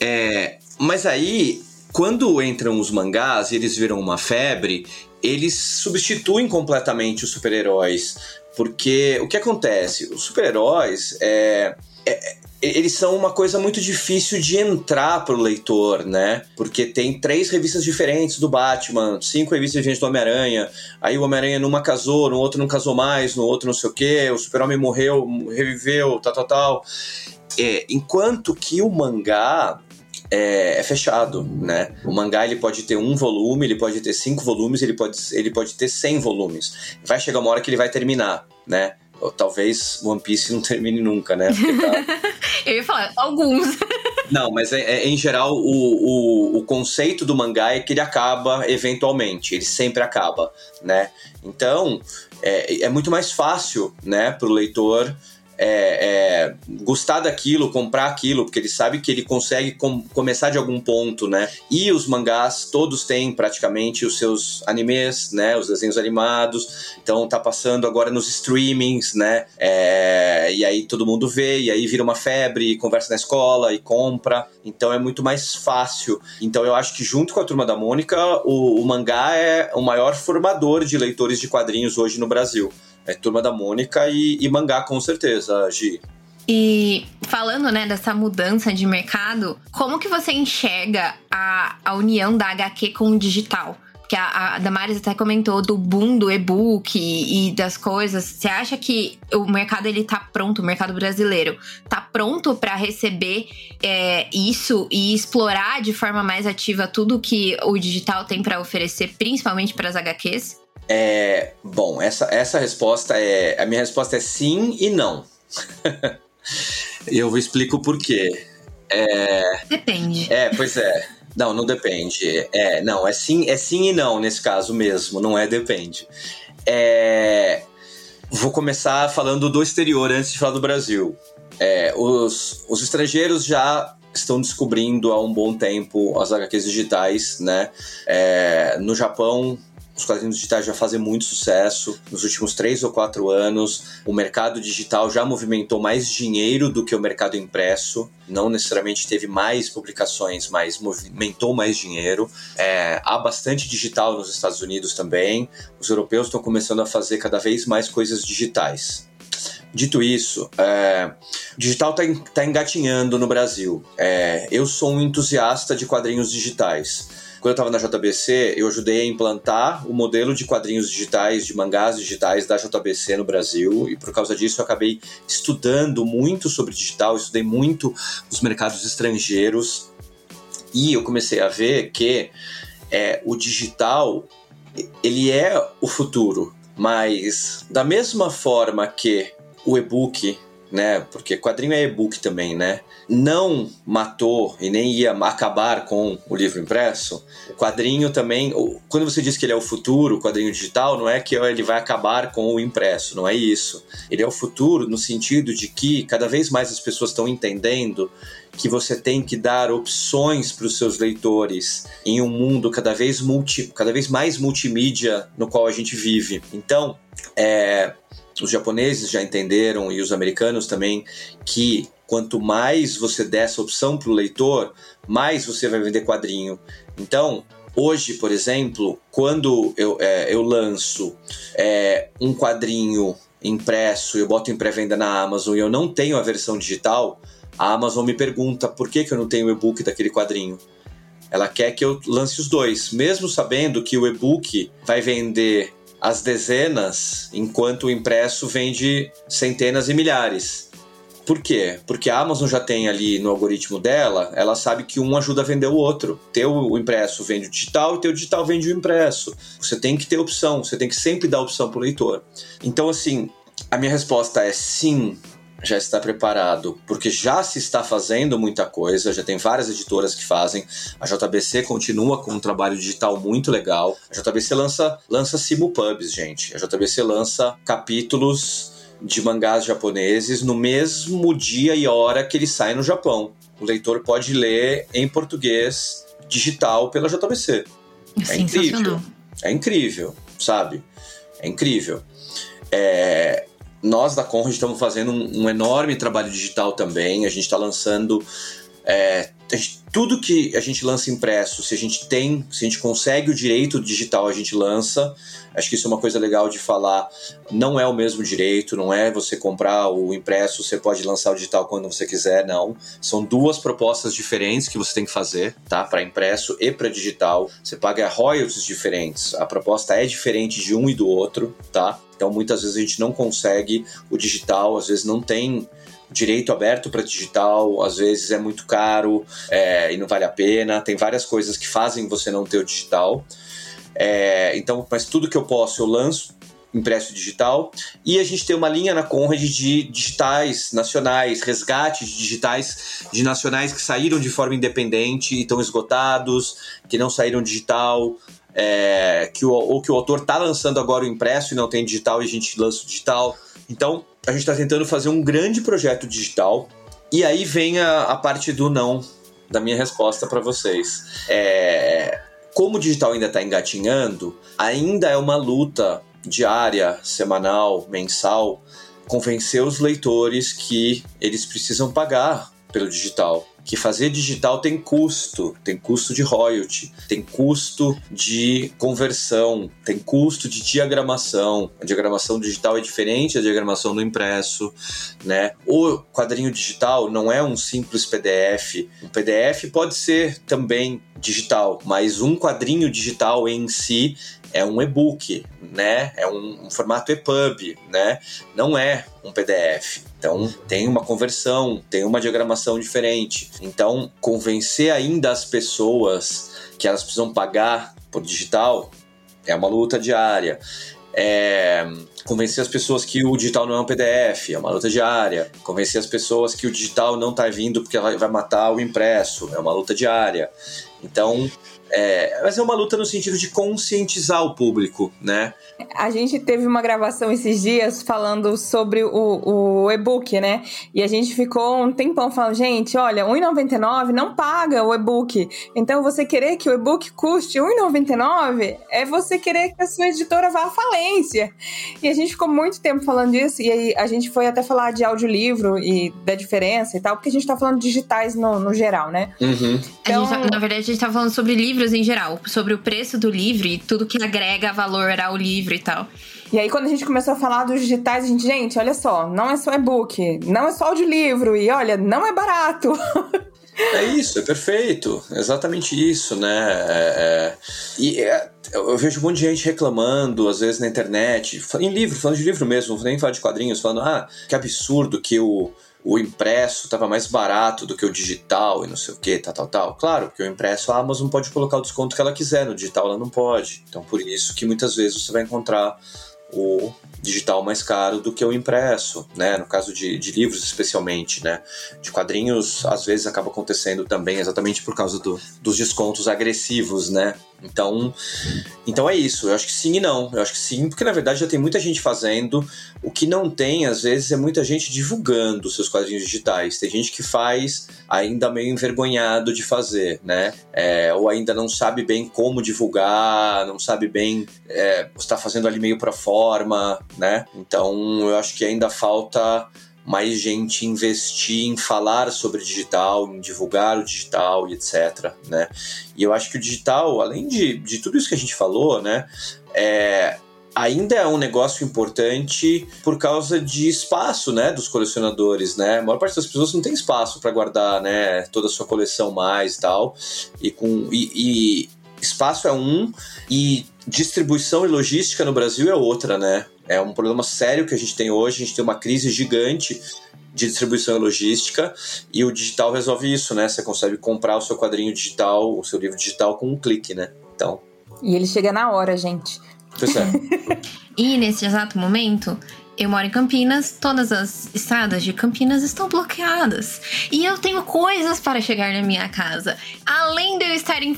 É, mas aí quando entram os mangás e eles viram uma febre, eles substituem completamente os super-heróis. Porque o que acontece? Os super-heróis é, é, eles são uma coisa muito difícil de entrar pro leitor, né? Porque tem três revistas diferentes do Batman, cinco revistas diferentes do Homem-Aranha. Aí o Homem-Aranha numa casou, no outro não casou mais, no outro não sei o quê. O Super-Homem morreu, reviveu, tal, tal, tal. É, enquanto que o mangá é, é, fechado, né? O mangá ele pode ter um volume, ele pode ter cinco volumes, ele pode, ele pode ter cem volumes. Vai chegar uma hora que ele vai terminar, né? Ou talvez One Piece não termine nunca, né? Tá... Eu ia falar, alguns. Não, mas é, é, em geral o, o, o, conceito do mangá é que ele acaba eventualmente, ele sempre acaba, né? Então é, é muito mais fácil, né, para o leitor é, é, gostar daquilo, comprar aquilo, porque ele sabe que ele consegue com, começar de algum ponto, né? E os mangás, todos têm praticamente os seus animes, né? Os desenhos animados. Então tá passando agora nos streamings, né? É, e aí todo mundo vê, e aí vira uma febre, conversa na escola e compra. Então é muito mais fácil. Então eu acho que junto com a Turma da Mônica, o, o mangá é o maior formador de leitores de quadrinhos hoje no Brasil é Turma da Mônica e, e mangá, com certeza, Gi. E falando, né, dessa mudança de mercado, como que você enxerga a, a união da HQ com o digital? Que a, a Damares até comentou do boom do e-book e, e, das coisas. Você acha que o mercado ele tá pronto, o mercado brasileiro tá pronto para receber é, isso e explorar de forma mais ativa tudo que o digital tem para oferecer, principalmente para as HQs? É, bom, essa, essa resposta é. A minha resposta é sim e não. e eu explico por quê. É, depende. É, pois é. Não, não depende. É, não, é sim, é sim e não nesse caso mesmo, não é depende. É, vou começar falando do exterior antes de falar do Brasil. É, os, os estrangeiros já estão descobrindo há um bom tempo as HQs digitais, né? É, no Japão, os quadrinhos digitais já fazem muito sucesso. Nos últimos três ou quatro anos, o mercado digital já movimentou mais dinheiro do que o mercado impresso. Não necessariamente teve mais publicações, mas movimentou mais dinheiro. É, há bastante digital nos Estados Unidos também. Os europeus estão começando a fazer cada vez mais coisas digitais. Dito isso, é, digital está tá engatinhando no Brasil. É, eu sou um entusiasta de quadrinhos digitais. Quando eu estava na JBC, eu ajudei a implantar o modelo de quadrinhos digitais, de mangás digitais da JBC no Brasil, e por causa disso eu acabei estudando muito sobre digital, estudei muito os mercados estrangeiros, e eu comecei a ver que é, o digital ele é o futuro, mas da mesma forma que o e-book né? Porque quadrinho é e-book também, né? Não matou e nem ia acabar com o livro impresso. O quadrinho também, quando você diz que ele é o futuro, o quadrinho digital, não é que ele vai acabar com o impresso, não é isso. Ele é o futuro no sentido de que cada vez mais as pessoas estão entendendo que você tem que dar opções para os seus leitores em um mundo cada vez, multi, cada vez mais multimídia no qual a gente vive. Então, é, os japoneses já entenderam e os americanos também que quanto mais você der essa opção para o leitor, mais você vai vender quadrinho. Então, Hoje, por exemplo, quando eu, é, eu lanço é, um quadrinho impresso, eu boto em pré-venda na Amazon e eu não tenho a versão digital, a Amazon me pergunta por que, que eu não tenho o e-book daquele quadrinho. Ela quer que eu lance os dois, mesmo sabendo que o e-book vai vender as dezenas, enquanto o impresso vende centenas e milhares. Por quê? Porque a Amazon já tem ali no algoritmo dela, ela sabe que um ajuda a vender o outro. Ter o impresso vende o digital e ter o digital vende o impresso. Você tem que ter opção, você tem que sempre dar opção para o leitor. Então, assim, a minha resposta é sim, já está preparado, porque já se está fazendo muita coisa, já tem várias editoras que fazem. A JBC continua com um trabalho digital muito legal. A JBC lança, lança simulpubs, gente. A JBC lança capítulos de mangás japoneses no mesmo dia e hora que ele sai no Japão. O leitor pode ler em português digital pela JBC. É incrível. É incrível, sabe? É incrível. É, nós da Conrad estamos fazendo um, um, enorme trabalho digital também. A gente está lançando é, tudo que a gente lança impresso, se a gente tem, se a gente consegue o direito digital, a gente lança. Acho que isso é uma coisa legal de falar. Não é o mesmo direito, não é você comprar o impresso, você pode lançar o digital quando você quiser, não. São duas propostas diferentes que você tem que fazer, tá? Para impresso e para digital. Você paga royalties diferentes. A proposta é diferente de um e do outro, tá? Então muitas vezes a gente não consegue o digital, às vezes não tem direito aberto para digital, às vezes é muito caro é, e não vale a pena. Tem várias coisas que fazem você não ter o digital. É, então, mas tudo que eu posso eu lanço impresso digital e a gente tem uma linha na Conrad de digitais nacionais, resgates digitais de nacionais que saíram de forma independente e estão esgotados, que não saíram digital, é, que o, ou que o autor está lançando agora o impresso e não tem digital e a gente lança o digital. Então, a gente está tentando fazer um grande projeto digital. E aí vem a, a parte do não da minha resposta para vocês. É, como o digital ainda está engatinhando, ainda é uma luta diária, semanal, mensal, convencer os leitores que eles precisam pagar pelo digital que fazer digital tem custo, tem custo de royalty, tem custo de conversão, tem custo de diagramação. A diagramação digital é diferente da diagramação do impresso, né? O quadrinho digital não é um simples PDF. Um PDF pode ser também digital, mas um quadrinho digital em si é um e-book, né? É um, um, formato EPUB, né? Não é um PDF. Então tem uma conversão, tem uma diagramação diferente. Então convencer ainda as pessoas que elas precisam pagar por digital é uma luta diária. É, convencer as pessoas que o digital não é um PDF, é uma luta diária. Convencer as pessoas que o digital não está vindo porque vai matar o impresso, é uma luta diária. Então, é, mas é uma luta no sentido de conscientizar o público, né? A gente teve uma gravação esses dias falando sobre o, o e-book, né? E a gente ficou um tempão falando, gente, olha, R$1,99 não paga o e-book. Então, você querer que o e-book custe R$1,99 é você querer que a sua editora vá à falência. E a gente ficou muito tempo falando disso, e aí a gente foi até falar de audiolivro e da diferença e tal, porque a gente tá falando digitais no, no geral, né? Uhum. Então, tá, na verdade, a gente tá falando sobre livro livros em geral, sobre o preço do livro e tudo que agrega valor ao livro e tal. E aí, quando a gente começou a falar dos digitais, a gente, gente, olha só, não é só e-book, não é só audiolivro, e olha, não é barato. É isso, é perfeito. Exatamente isso, né? É, é, e é, eu vejo um monte de gente reclamando, às vezes na internet, em livro, falando de livro mesmo, não vou nem falar de quadrinhos, falando, ah, que absurdo que o o impresso estava mais barato do que o digital e não sei o que, tal, tal, tal. Claro, porque o impresso a Amazon pode colocar o desconto que ela quiser, no digital ela não pode. Então por isso que muitas vezes você vai encontrar o digital mais caro do que o impresso, né? No caso de, de livros especialmente, né? De quadrinhos, às vezes acaba acontecendo também exatamente por causa do, dos descontos agressivos, né? Então, então é isso. Eu acho que sim e não. Eu acho que sim, porque na verdade já tem muita gente fazendo. O que não tem, às vezes, é muita gente divulgando seus quadrinhos digitais. Tem gente que faz ainda meio envergonhado de fazer, né? É, ou ainda não sabe bem como divulgar, não sabe bem é, está fazendo ali meio para forma, né? Então eu acho que ainda falta mais gente investir em falar sobre digital, em divulgar o digital e etc. Né? E eu acho que o digital, além de, de tudo isso que a gente falou, né, é, ainda é um negócio importante por causa de espaço, né, dos colecionadores, né? A maior parte das pessoas não tem espaço para guardar, né, toda a sua coleção mais e tal. E com e, e espaço é um e distribuição e logística no Brasil é outra, né? É um problema sério que a gente tem hoje, a gente tem uma crise gigante de distribuição e logística, e o digital resolve isso, né? Você consegue comprar o seu quadrinho digital, o seu livro digital com um clique, né? Então. E ele chega na hora, gente. Pois é. e nesse exato momento, eu moro em Campinas, todas as estradas de Campinas estão bloqueadas. E eu tenho coisas para chegar na minha casa. Além de eu estar em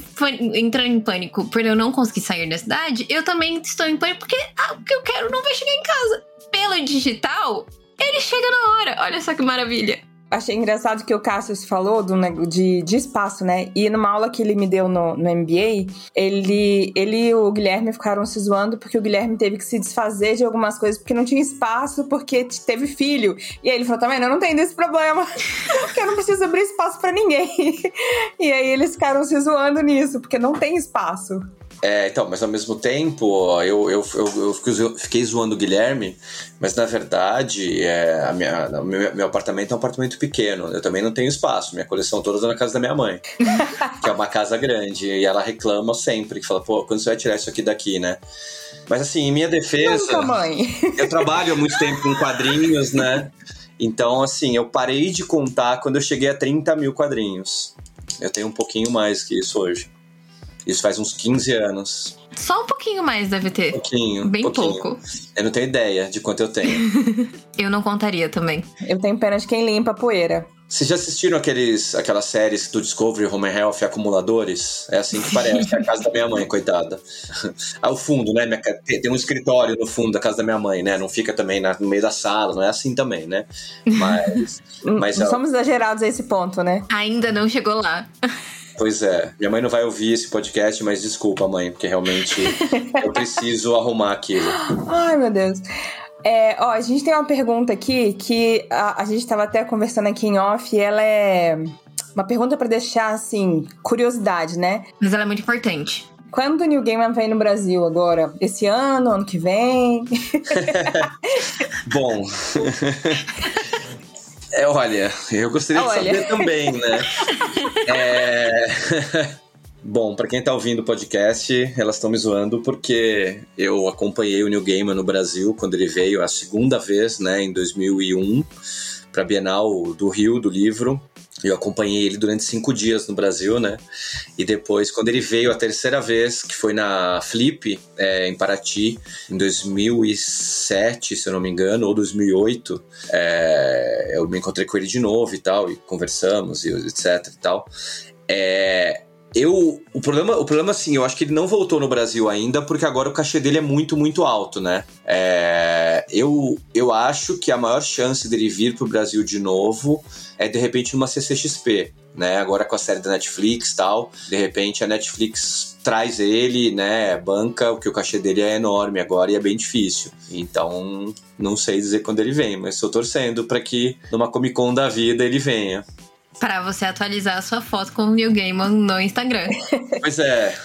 entrando em pânico por eu não conseguir sair da cidade, eu também estou em pânico porque ah, o que eu quero não vai chegar em casa. Pelo digital, ele chega na hora. Olha só que maravilha. Achei engraçado que o Cassius falou do, de, de espaço, né? E numa aula que ele me deu no, no MBA, ele, ele e o Guilherme ficaram se zoando porque o Guilherme teve que se desfazer de algumas coisas porque não tinha espaço, porque teve filho. E aí ele falou: também, tá eu não tenho desse problema, porque eu não preciso abrir espaço para ninguém. e aí eles ficaram se zoando nisso, porque não tem espaço. É, então, mas ao mesmo tempo, eu, eu, eu, eu fiquei zoando o Guilherme, mas na verdade, é, a minha, meu, meu apartamento é um apartamento pequeno. Eu também não tenho espaço. Minha coleção toda está na casa da minha mãe, que é uma casa grande. E ela reclama sempre, que fala, pô, quando você vai tirar isso aqui daqui, né? Mas assim, em minha defesa. Nunca, mãe. eu trabalho há muito tempo com quadrinhos, né? Então, assim, eu parei de contar quando eu cheguei a 30 mil quadrinhos. Eu tenho um pouquinho mais que isso hoje. Isso faz uns 15 anos. Só um pouquinho mais deve ter. Um pouquinho. Bem pouquinho. pouco. Eu não tenho ideia de quanto eu tenho. eu não contaria também. Eu tenho pena de quem limpa a poeira. Vocês já assistiram aqueles, aquelas séries do Discovery Home and Health Acumuladores? É assim que parece, é a casa da minha mãe, coitada. Ao fundo, né? Tem um escritório no fundo da casa da minha mãe, né? Não fica também no meio da sala, não é assim também, né? Mas. mas não somos exagerados a esse ponto, né? Ainda não chegou lá. Pois é. Minha mãe não vai ouvir esse podcast, mas desculpa, mãe, porque realmente eu preciso arrumar aquilo. Ai, meu Deus. É, ó, a gente tem uma pergunta aqui que a, a gente estava até conversando aqui em off e ela é uma pergunta para deixar, assim, curiosidade, né? Mas ela é muito importante. Quando o New Gaiman vem no Brasil agora? Esse ano, ano que vem? Bom. É, olha, eu gostaria olha. de saber também, né? é... Bom, para quem tá ouvindo o podcast, elas estão me zoando porque eu acompanhei o New Gaiman no Brasil quando ele veio a segunda vez, né, em 2001, para Bienal do Rio do livro. Eu acompanhei ele durante cinco dias no Brasil, né? E depois, quando ele veio a terceira vez, que foi na Flip, é, em Paraty, em 2007, se eu não me engano, ou 2008, é, eu me encontrei com ele de novo e tal, e conversamos, e etc e tal. É, eu, o problema, o problema, assim, eu acho que ele não voltou no Brasil ainda, porque agora o cachê dele é muito, muito alto, né? É, eu, eu acho que a maior chance dele vir pro Brasil de novo é de repente numa CCXP, né? Agora com a série da Netflix tal, de repente a Netflix traz ele, né? Banca, porque o cachê dele é enorme agora e é bem difícil. Então, não sei dizer quando ele vem, mas estou torcendo para que numa Comic Con da vida ele venha para você atualizar a sua foto com o Neil Gaiman no Instagram. Pois é.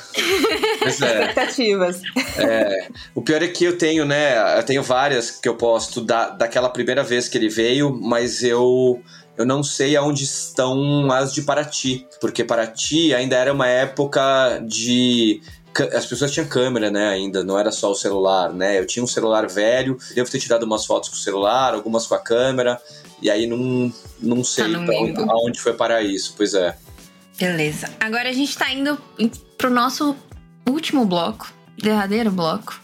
Pois é. Expectativas. É. O pior é que eu tenho, né? Eu tenho várias que eu posto da, daquela primeira vez que ele veio, mas eu eu não sei aonde estão as de Paraty, porque Paraty ainda era uma época de as pessoas tinham câmera, né, ainda, não era só o celular, né? Eu tinha um celular velho, devo ter tirado umas fotos com o celular, algumas com a câmera, e aí não, não sei tá onde, aonde foi parar isso, pois é. Beleza. Agora a gente tá indo pro nosso último bloco, derradeiro bloco.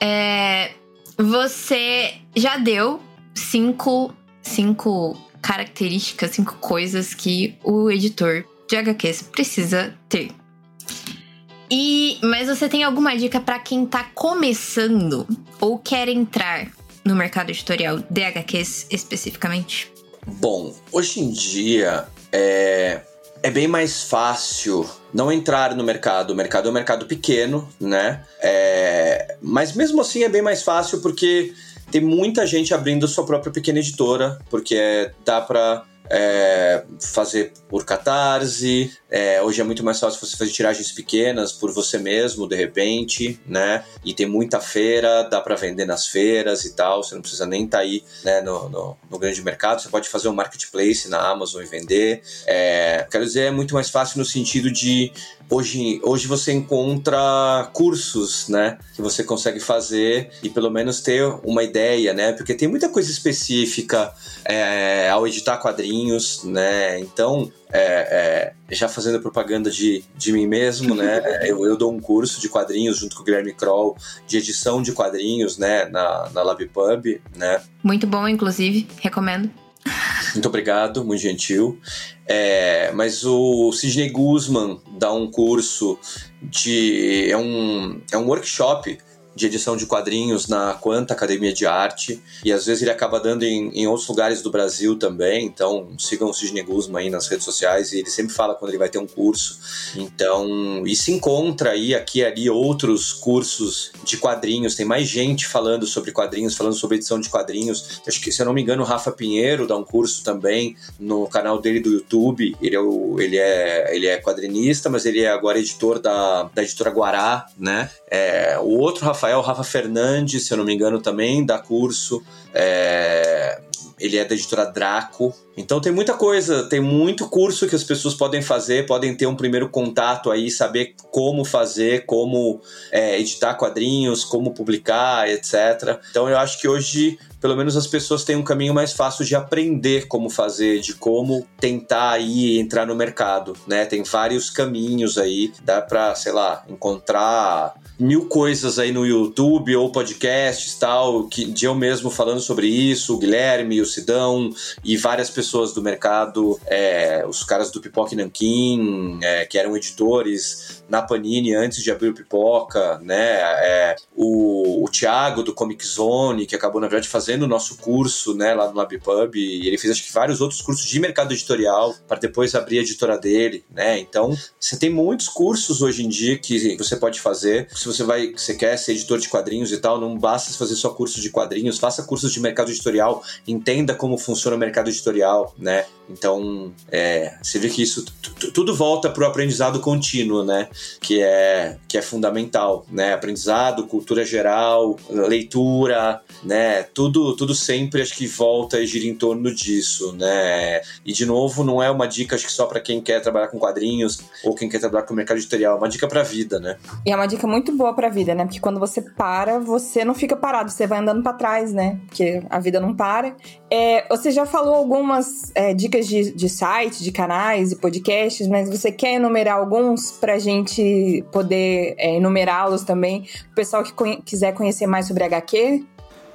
É, você já deu cinco, cinco características, cinco coisas que o editor de HQs precisa ter. E, mas você tem alguma dica para quem tá começando ou quer entrar no mercado editorial de HQs especificamente? Bom, hoje em dia é, é bem mais fácil não entrar no mercado. O mercado é um mercado pequeno, né? É, mas mesmo assim é bem mais fácil porque tem muita gente abrindo sua própria pequena editora, porque dá para é, fazer por catarse. É, hoje é muito mais fácil você fazer tiragens pequenas por você mesmo, de repente, né? E tem muita feira, dá para vender nas feiras e tal. Você não precisa nem estar tá aí né, no, no, no, grande mercado. Você pode fazer um marketplace na Amazon e vender. É, quero dizer, é muito mais fácil no sentido de hoje, hoje você encontra cursos, né, que você consegue fazer e pelo menos ter uma ideia, né, porque tem muita coisa específica é, ao editar quadrinhos, né, então é, é, já fazendo propaganda de, de mim mesmo, né? Eu, eu, dou um curso de quadrinhos junto com o Guilherme Kroll de edição de quadrinhos, né? Na, na LabPub, né? Muito bom, inclusive, recomendo. Muito obrigado, muito gentil. É, mas o Sidney Guzman dá um curso de. É um, é um workshop de edição de quadrinhos na Quanta Academia de Arte e às vezes ele acaba dando em, em outros lugares do Brasil também, então sigam o Sidney Guzman aí nas redes sociais e ele sempre fala quando ele vai ter um curso. Então, e se encontra aí aqui e ali outros cursos de quadrinhos, tem mais gente falando sobre quadrinhos, falando sobre edição de quadrinhos. Acho que, se eu não me engano, o Rafa Pinheiro dá um curso também no canal dele do YouTube. Ele é, o, ele é, ele é quadrinista, mas ele é agora editor da, da editora Guará, né? É, o outro Rafael, Rafa Fernandes, se eu não me engano, também dá curso. É, ele é da editora Draco. Então tem muita coisa, tem muito curso que as pessoas podem fazer, podem ter um primeiro contato aí, saber como fazer, como é, editar quadrinhos, como publicar, etc. Então eu acho que hoje, pelo menos as pessoas têm um caminho mais fácil de aprender como fazer, de como tentar aí entrar no mercado, né? Tem vários caminhos aí, dá para, sei lá, encontrar mil coisas aí no YouTube ou podcasts tal, que de eu mesmo falando sobre isso, o Guilherme, o Sidão e várias pessoas do mercado, é, os caras do Pipoca Nanquim, é, que eram editores na Panini antes de abrir o Pipoca, né? É, o, o Thiago do Comic Zone, que acabou, na verdade, fazendo o nosso curso né, lá no LabPub, e ele fez acho que vários outros cursos de mercado editorial para depois abrir a editora dele, né? Então, você tem muitos cursos hoje em dia que você pode fazer. Se você vai, você quer ser editor de quadrinhos e tal, não basta fazer só curso de quadrinhos, faça cursos de mercado editorial, entenda como funciona o mercado editorial, né? Então, é, você vê que isso tudo volta para o aprendizado contínuo, né? Que é, que é fundamental, né? Aprendizado, cultura geral, leitura, né? Tudo, tudo sempre acho que volta e gira em torno disso, né? E de novo, não é uma dica acho que só para quem quer trabalhar com quadrinhos ou quem quer trabalhar com mercado editorial, é uma dica para a vida, né? E é uma dica muito boa para a vida, né? Porque quando você para, você não fica parado, você vai andando para trás, né? Porque a vida não para. É, você já falou algumas é, dicas de, de site, de canais e podcasts, mas você quer enumerar alguns para a gente poder é, enumerá-los também? O pessoal que conhe quiser conhecer mais sobre HQ?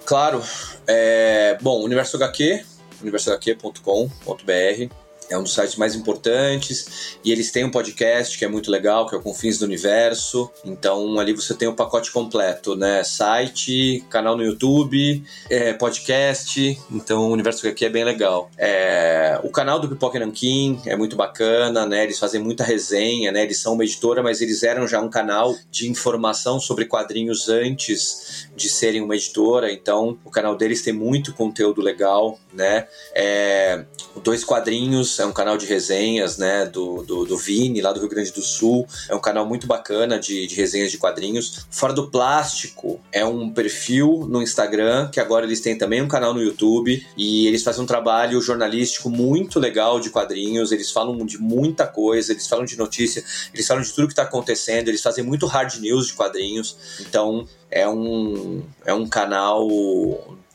Claro. É, bom, Universo HQ, universohq.com.br é um dos sites mais importantes e eles têm um podcast que é muito legal, que é o Confins do Universo. Então ali você tem o pacote completo, né? Site, canal no YouTube, é, podcast. Então o Universo aqui é bem legal. É, o canal do Pipoca Nankin é muito bacana, né? Eles fazem muita resenha, né? Eles são uma editora, mas eles eram já um canal de informação sobre quadrinhos antes de serem uma editora. Então o canal deles tem muito conteúdo legal, né? É, dois quadrinhos é um canal de resenhas, né, do, do, do, Vini, lá do Rio Grande do Sul. É um canal muito bacana de, de resenhas de quadrinhos. Fora do Plástico é um perfil no Instagram, que agora eles têm também um canal no YouTube, e eles fazem um trabalho jornalístico muito legal de quadrinhos. Eles falam de muita coisa, eles falam de notícia, eles falam de tudo que está acontecendo, eles fazem muito hard news de quadrinhos. Então, é um, é um canal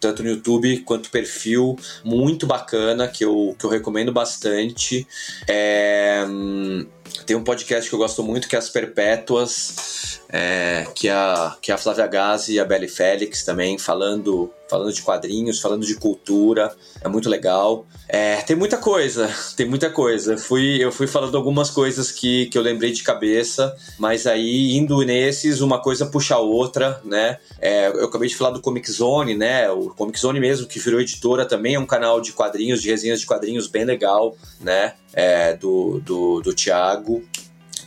tanto no YouTube quanto perfil muito bacana que eu, que eu recomendo bastante. É, tem um podcast que eu gosto muito que é As Perpétuas, é, que, é a, que é a Flávia Gazi e a Belle Félix também falando falando de quadrinhos, falando de cultura, é muito legal. É, tem muita coisa, tem muita coisa. Fui, eu fui falando algumas coisas que, que eu lembrei de cabeça, mas aí indo nesses, uma coisa puxa a outra, né? É, eu acabei de falar do Comic Zone, né? O Comic Zone mesmo, que virou editora, também é um canal de quadrinhos, de resenhas de quadrinhos bem legal, né? É, do, do, do Thiago.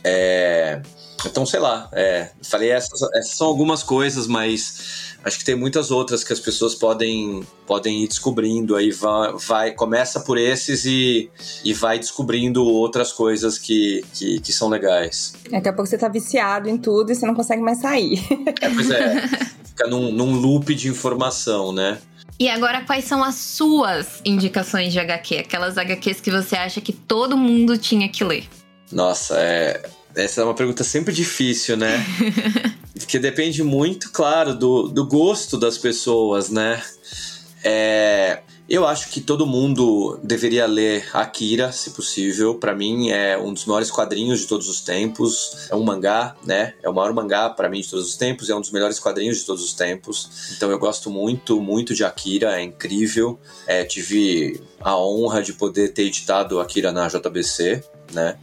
É, Então, sei lá, é, falei essas, essas são algumas coisas, mas acho que tem muitas outras que as pessoas podem, podem ir descobrindo. Aí vai, vai começa por esses e, e vai descobrindo outras coisas que, que, que são legais. Daqui a pouco você tá viciado em tudo e você não consegue mais sair. É, pois é, fica num, num loop de informação, né? E agora, quais são as suas indicações de HQ? Aquelas HQs que você acha que todo mundo tinha que ler? Nossa, é, essa é uma pergunta sempre difícil, né? Porque depende muito, claro, do, do gosto das pessoas, né? É, eu acho que todo mundo deveria ler Akira, se possível. Para mim é um dos maiores quadrinhos de todos os tempos. É um mangá, né? É o maior mangá para mim de todos os tempos. É um dos melhores quadrinhos de todos os tempos. Então eu gosto muito, muito de Akira. É incrível. É, tive a honra de poder ter editado Akira na JBC, né?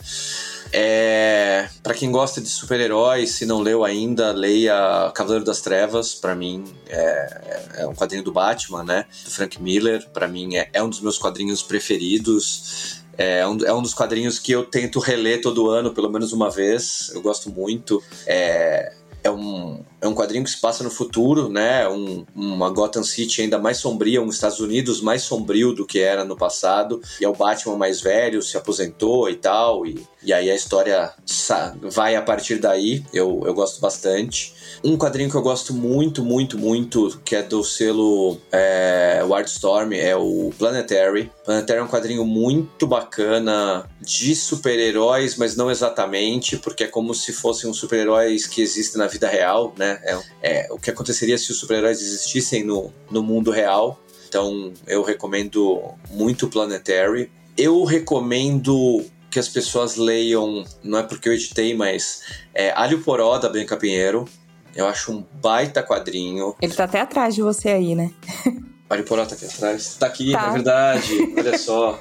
É, para quem gosta de super-heróis, se não leu ainda, leia Cavaleiro das Trevas. Para mim é, é, um quadrinho do Batman, né? Do Frank Miller. Para mim é, é, um dos meus quadrinhos preferidos. É um, é um dos quadrinhos que eu tento reler todo ano, pelo menos uma vez. Eu gosto muito. É, é um, é um quadrinho que se passa no futuro, né? Um, uma Gotham City ainda mais sombria, um Estados Unidos mais sombrio do que era no passado. E é o Batman mais velho, se aposentou e tal. E, e aí a história vai a partir daí. Eu, eu gosto bastante. Um quadrinho que eu gosto muito, muito, muito, que é do selo é, Wildstorm, é o Planetary. Planetary é um quadrinho muito bacana de super-heróis, mas não exatamente, porque é como se fossem os super-heróis que existem na vida real, né? É, é o que aconteceria se os super-heróis existissem no, no mundo real. Então eu recomendo muito Planetary. Eu recomendo que as pessoas leiam, não é porque eu editei, mas é Alho Poró da Bianca Pinheiro. Eu acho um baita quadrinho. Ele tá até atrás de você aí, né? Alho Poró tá aqui atrás. Tá aqui, tá. é verdade. Olha só.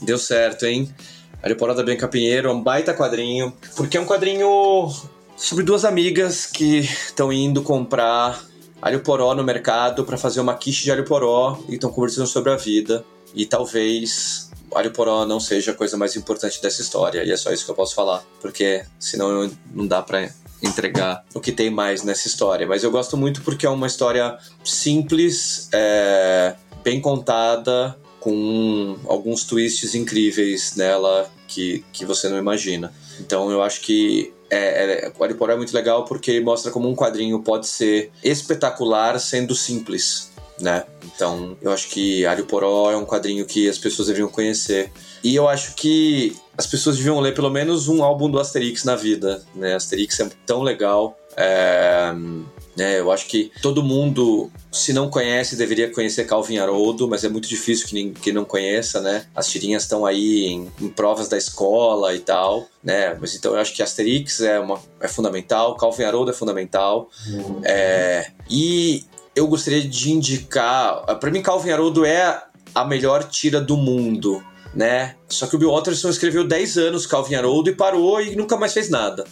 Deu certo, hein? Alho Poró da Bianca Pinheiro é um baita quadrinho. Porque é um quadrinho sobre duas amigas que estão indo comprar alho poró no mercado para fazer uma quiche de alho poró e estão conversando sobre a vida. E talvez alho poró não seja a coisa mais importante dessa história. E é só isso que eu posso falar, porque senão não dá para entregar o que tem mais nessa história. Mas eu gosto muito porque é uma história simples, é, bem contada, com alguns twists incríveis nela que, que você não imagina. Então eu acho que é, é, o é muito legal porque mostra como um quadrinho pode ser espetacular sendo simples, né? Então, eu acho que Ariporó é um quadrinho que as pessoas deveriam conhecer. E eu acho que as pessoas deviam ler pelo menos um álbum do Asterix na vida, né? Asterix é tão legal. É, né, eu acho que todo mundo, se não conhece, deveria conhecer Calvin Haroldo, mas é muito difícil que ninguém não conheça, né? As tirinhas estão aí em, em, provas da escola e tal, né? Mas então eu acho que Asterix é, uma, é fundamental, Calvin Haroldo é fundamental. Uhum. É, e eu gostaria de indicar, para mim Calvin Haroldo é a melhor tira do mundo né? Só que o Bill Watterson escreveu 10 anos Calvin Haroldo e parou e nunca mais fez nada.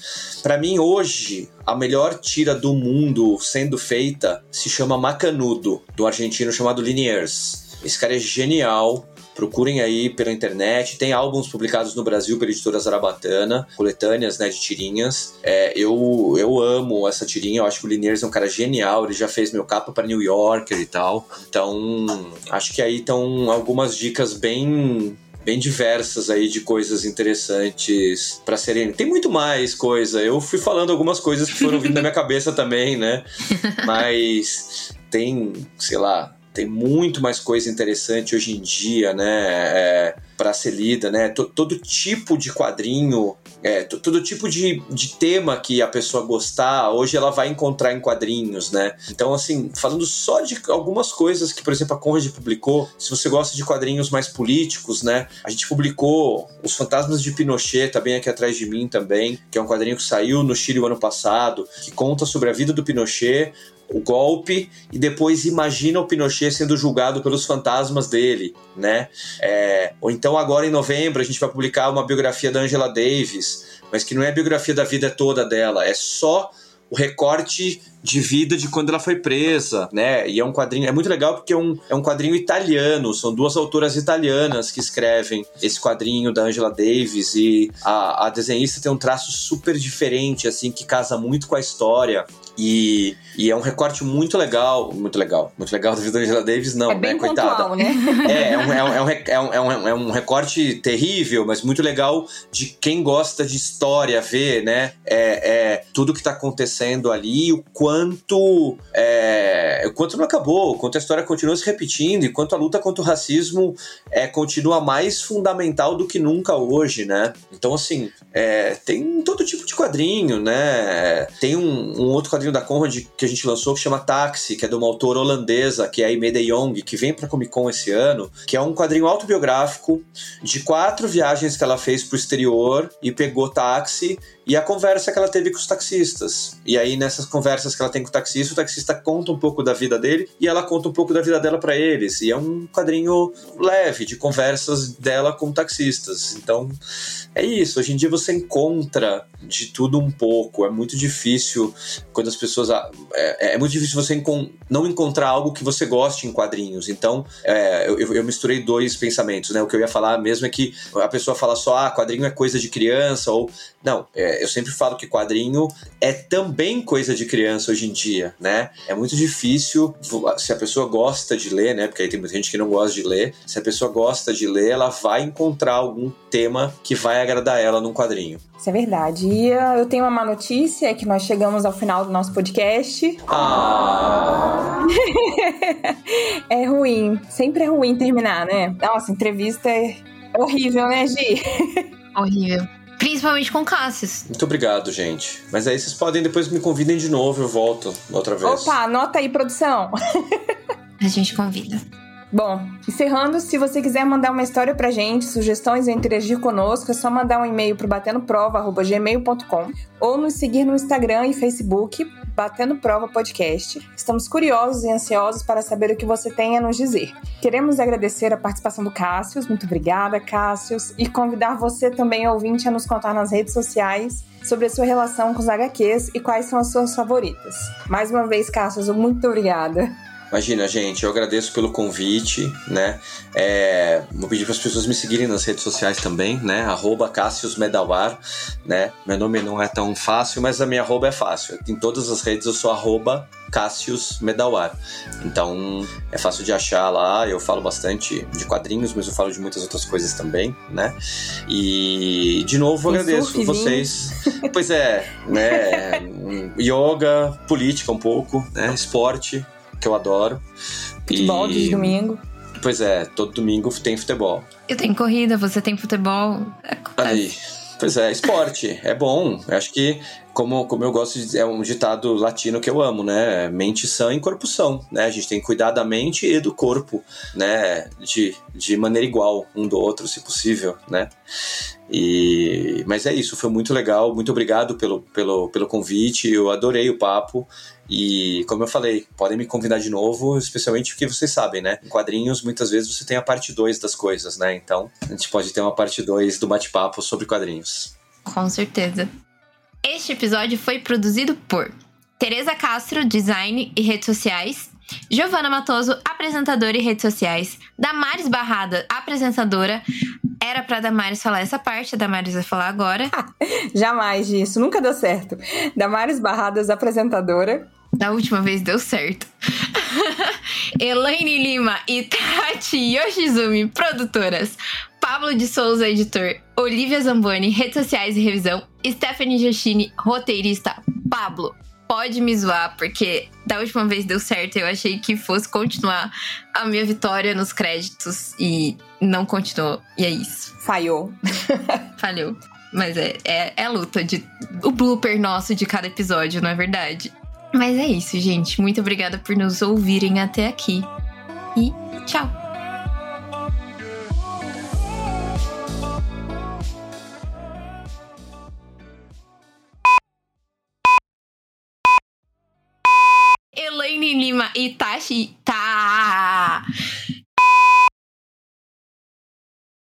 Para mim, hoje, a melhor tira do mundo sendo feita se chama Macanudo, do argentino chamado Liniers. Esse cara é genial. Procurem aí pela internet. Tem álbuns publicados no Brasil pela editora Zarabatana, coletâneas né, de tirinhas. É, eu, eu amo essa tirinha. Eu acho que o Liniers é um cara genial. Ele já fez meu capa para New Yorker e tal. Então, acho que aí estão algumas dicas bem bem diversas aí de coisas interessantes para serem. Tem muito mais coisa. Eu fui falando algumas coisas que foram vindo na minha cabeça também, né? Mas tem, sei lá, tem muito mais coisa interessante hoje em dia, né? É, para ser lida, né? todo tipo de quadrinho, é, todo tipo de, de tema que a pessoa gostar, hoje ela vai encontrar em quadrinhos, né? Então, assim, falando só de algumas coisas que, por exemplo, a Conrad publicou, se você gosta de quadrinhos mais políticos, né? A gente publicou Os Fantasmas de Pinochet, tá bem aqui atrás de mim também, que é um quadrinho que saiu no Chile o ano passado, que conta sobre a vida do Pinochet, o golpe e depois imagina o Pinochet sendo julgado pelos fantasmas dele, né? É, ou então agora em novembro a gente vai publicar uma biografia da Angela Davis, mas que não é a biografia da vida toda dela, é só o recorte de vida de quando ela foi presa, né? E é um quadrinho, é muito legal porque é um, é um quadrinho italiano, são duas autoras italianas que escrevem esse quadrinho da Angela Davis e a, a desenhista tem um traço super diferente, assim, que casa muito com a história. E, e, é um recorte muito legal, muito legal, muito legal da vida da Angela Davis, não, é bem né? Coitada. né? É, é um, é, um, é, um, é, um, é um recorte terrível, mas muito legal de quem gosta de história, ver, né? É, é tudo que tá acontecendo ali, o quanto. É, o quanto não acabou, o quanto a história continua se repetindo e quanto a luta contra o racismo é, continua mais fundamental do que nunca hoje, né? Então, assim, é, tem todo tipo de quadrinho, né? Tem um, um outro quadrinho quadrinho da Conrad que a gente lançou que chama Taxi, que é de uma autora holandesa, que é a Imeda Young, que vem pra Comic Con esse ano, que é um quadrinho autobiográfico de quatro viagens que ela fez pro exterior e pegou táxi e a conversa que ela teve com os taxistas. E aí, nessas conversas que ela tem com o taxista, o taxista conta um pouco da vida dele e ela conta um pouco da vida dela para eles. E é um quadrinho leve de conversas dela com taxistas. Então, é isso. Hoje em dia você encontra de tudo um pouco. É muito difícil quando as pessoas. É, é muito difícil você encon não encontrar algo que você goste em quadrinhos. Então, é, eu, eu, misturei dois pensamentos, né? O que eu ia falar mesmo é que a pessoa fala só, ah, quadrinho é coisa de criança, ou. Não, é, eu sempre falo que quadrinho é também coisa de criança hoje em dia, né? É muito difícil, se a pessoa gosta de ler, né? Porque aí tem muita gente que não gosta de ler. Se a pessoa gosta de ler, ela vai encontrar algum tema que vai agradar ela num quadrinho. Isso é verdade. E uh, eu tenho uma má notícia, é que nós chegamos ao final do nosso podcast. Ah! é ruim. Sempre é ruim terminar, né? Nossa, entrevista é horrível, né, Gi? Horrível. Principalmente com Cassius. Muito obrigado, gente. Mas aí vocês podem depois me convidem de novo, eu volto outra vez. Opa, anota aí, produção. A gente convida. Bom, encerrando, se você quiser mandar uma história pra gente, sugestões ou interagir conosco, é só mandar um e-mail pro batendoprova.gmail.com ou nos seguir no Instagram e Facebook, Batendo Prova Podcast. Estamos curiosos e ansiosos para saber o que você tem a nos dizer. Queremos agradecer a participação do Cássio, muito obrigada, Cássio, e convidar você também, ouvinte, a nos contar nas redes sociais sobre a sua relação com os HQs e quais são as suas favoritas. Mais uma vez, Cássio, muito obrigada. Imagina, gente, eu agradeço pelo convite, né? É, vou pedir para as pessoas me seguirem nas redes sociais também, né? Arroba Cassius Medawar, né? Meu nome não é tão fácil, mas a minha arroba é fácil. Em todas as redes eu sou arroba Cassius Medawar. Então é fácil de achar lá. Eu falo bastante de quadrinhos, mas eu falo de muitas outras coisas também, né? E de novo Tem agradeço surfzinho. vocês. pois é, né? Yoga, política um pouco, né? Esporte que eu adoro. Futebol e... de domingo. Pois é, todo domingo tem futebol. Eu tenho corrida, você tem futebol. Aí. Pois é, esporte, é bom. Eu acho que, como, como eu gosto de. É um ditado latino que eu amo, né? Mente sã e corpo são, né? A gente tem que cuidar da mente e do corpo, né? De, de maneira igual, um do outro, se possível, né? E, mas é isso, foi muito legal. Muito obrigado pelo, pelo, pelo convite. Eu adorei o papo. E como eu falei, podem me convidar de novo, especialmente porque vocês sabem, né? Em quadrinhos, muitas vezes você tem a parte 2 das coisas, né? Então, a gente pode ter uma parte 2 do bate-papo sobre quadrinhos. Com certeza. Este episódio foi produzido por Tereza Castro, design e redes sociais. Giovana Matoso, apresentadora e redes sociais. Damares Barrada, apresentadora. Era pra Damares falar essa parte, a Damares vai falar agora. Jamais disso, nunca deu certo. Damares Barradas, apresentadora. Da última vez deu certo. Elaine Lima e Tati Yoshizumi, produtoras. Pablo de Souza, editor. Olivia Zamboni, redes sociais e revisão. Stephanie Giachini, roteirista. Pablo, pode me zoar, porque da última vez deu certo. Eu achei que fosse continuar a minha vitória nos créditos e não continuou. E é isso. Falhou. Falhou. Mas é, é, é a luta de o blooper nosso de cada episódio, não é verdade? Mas é isso, gente. Muito obrigada por nos ouvirem até aqui. E tchau! Elaine Lima e Tashi. Tá.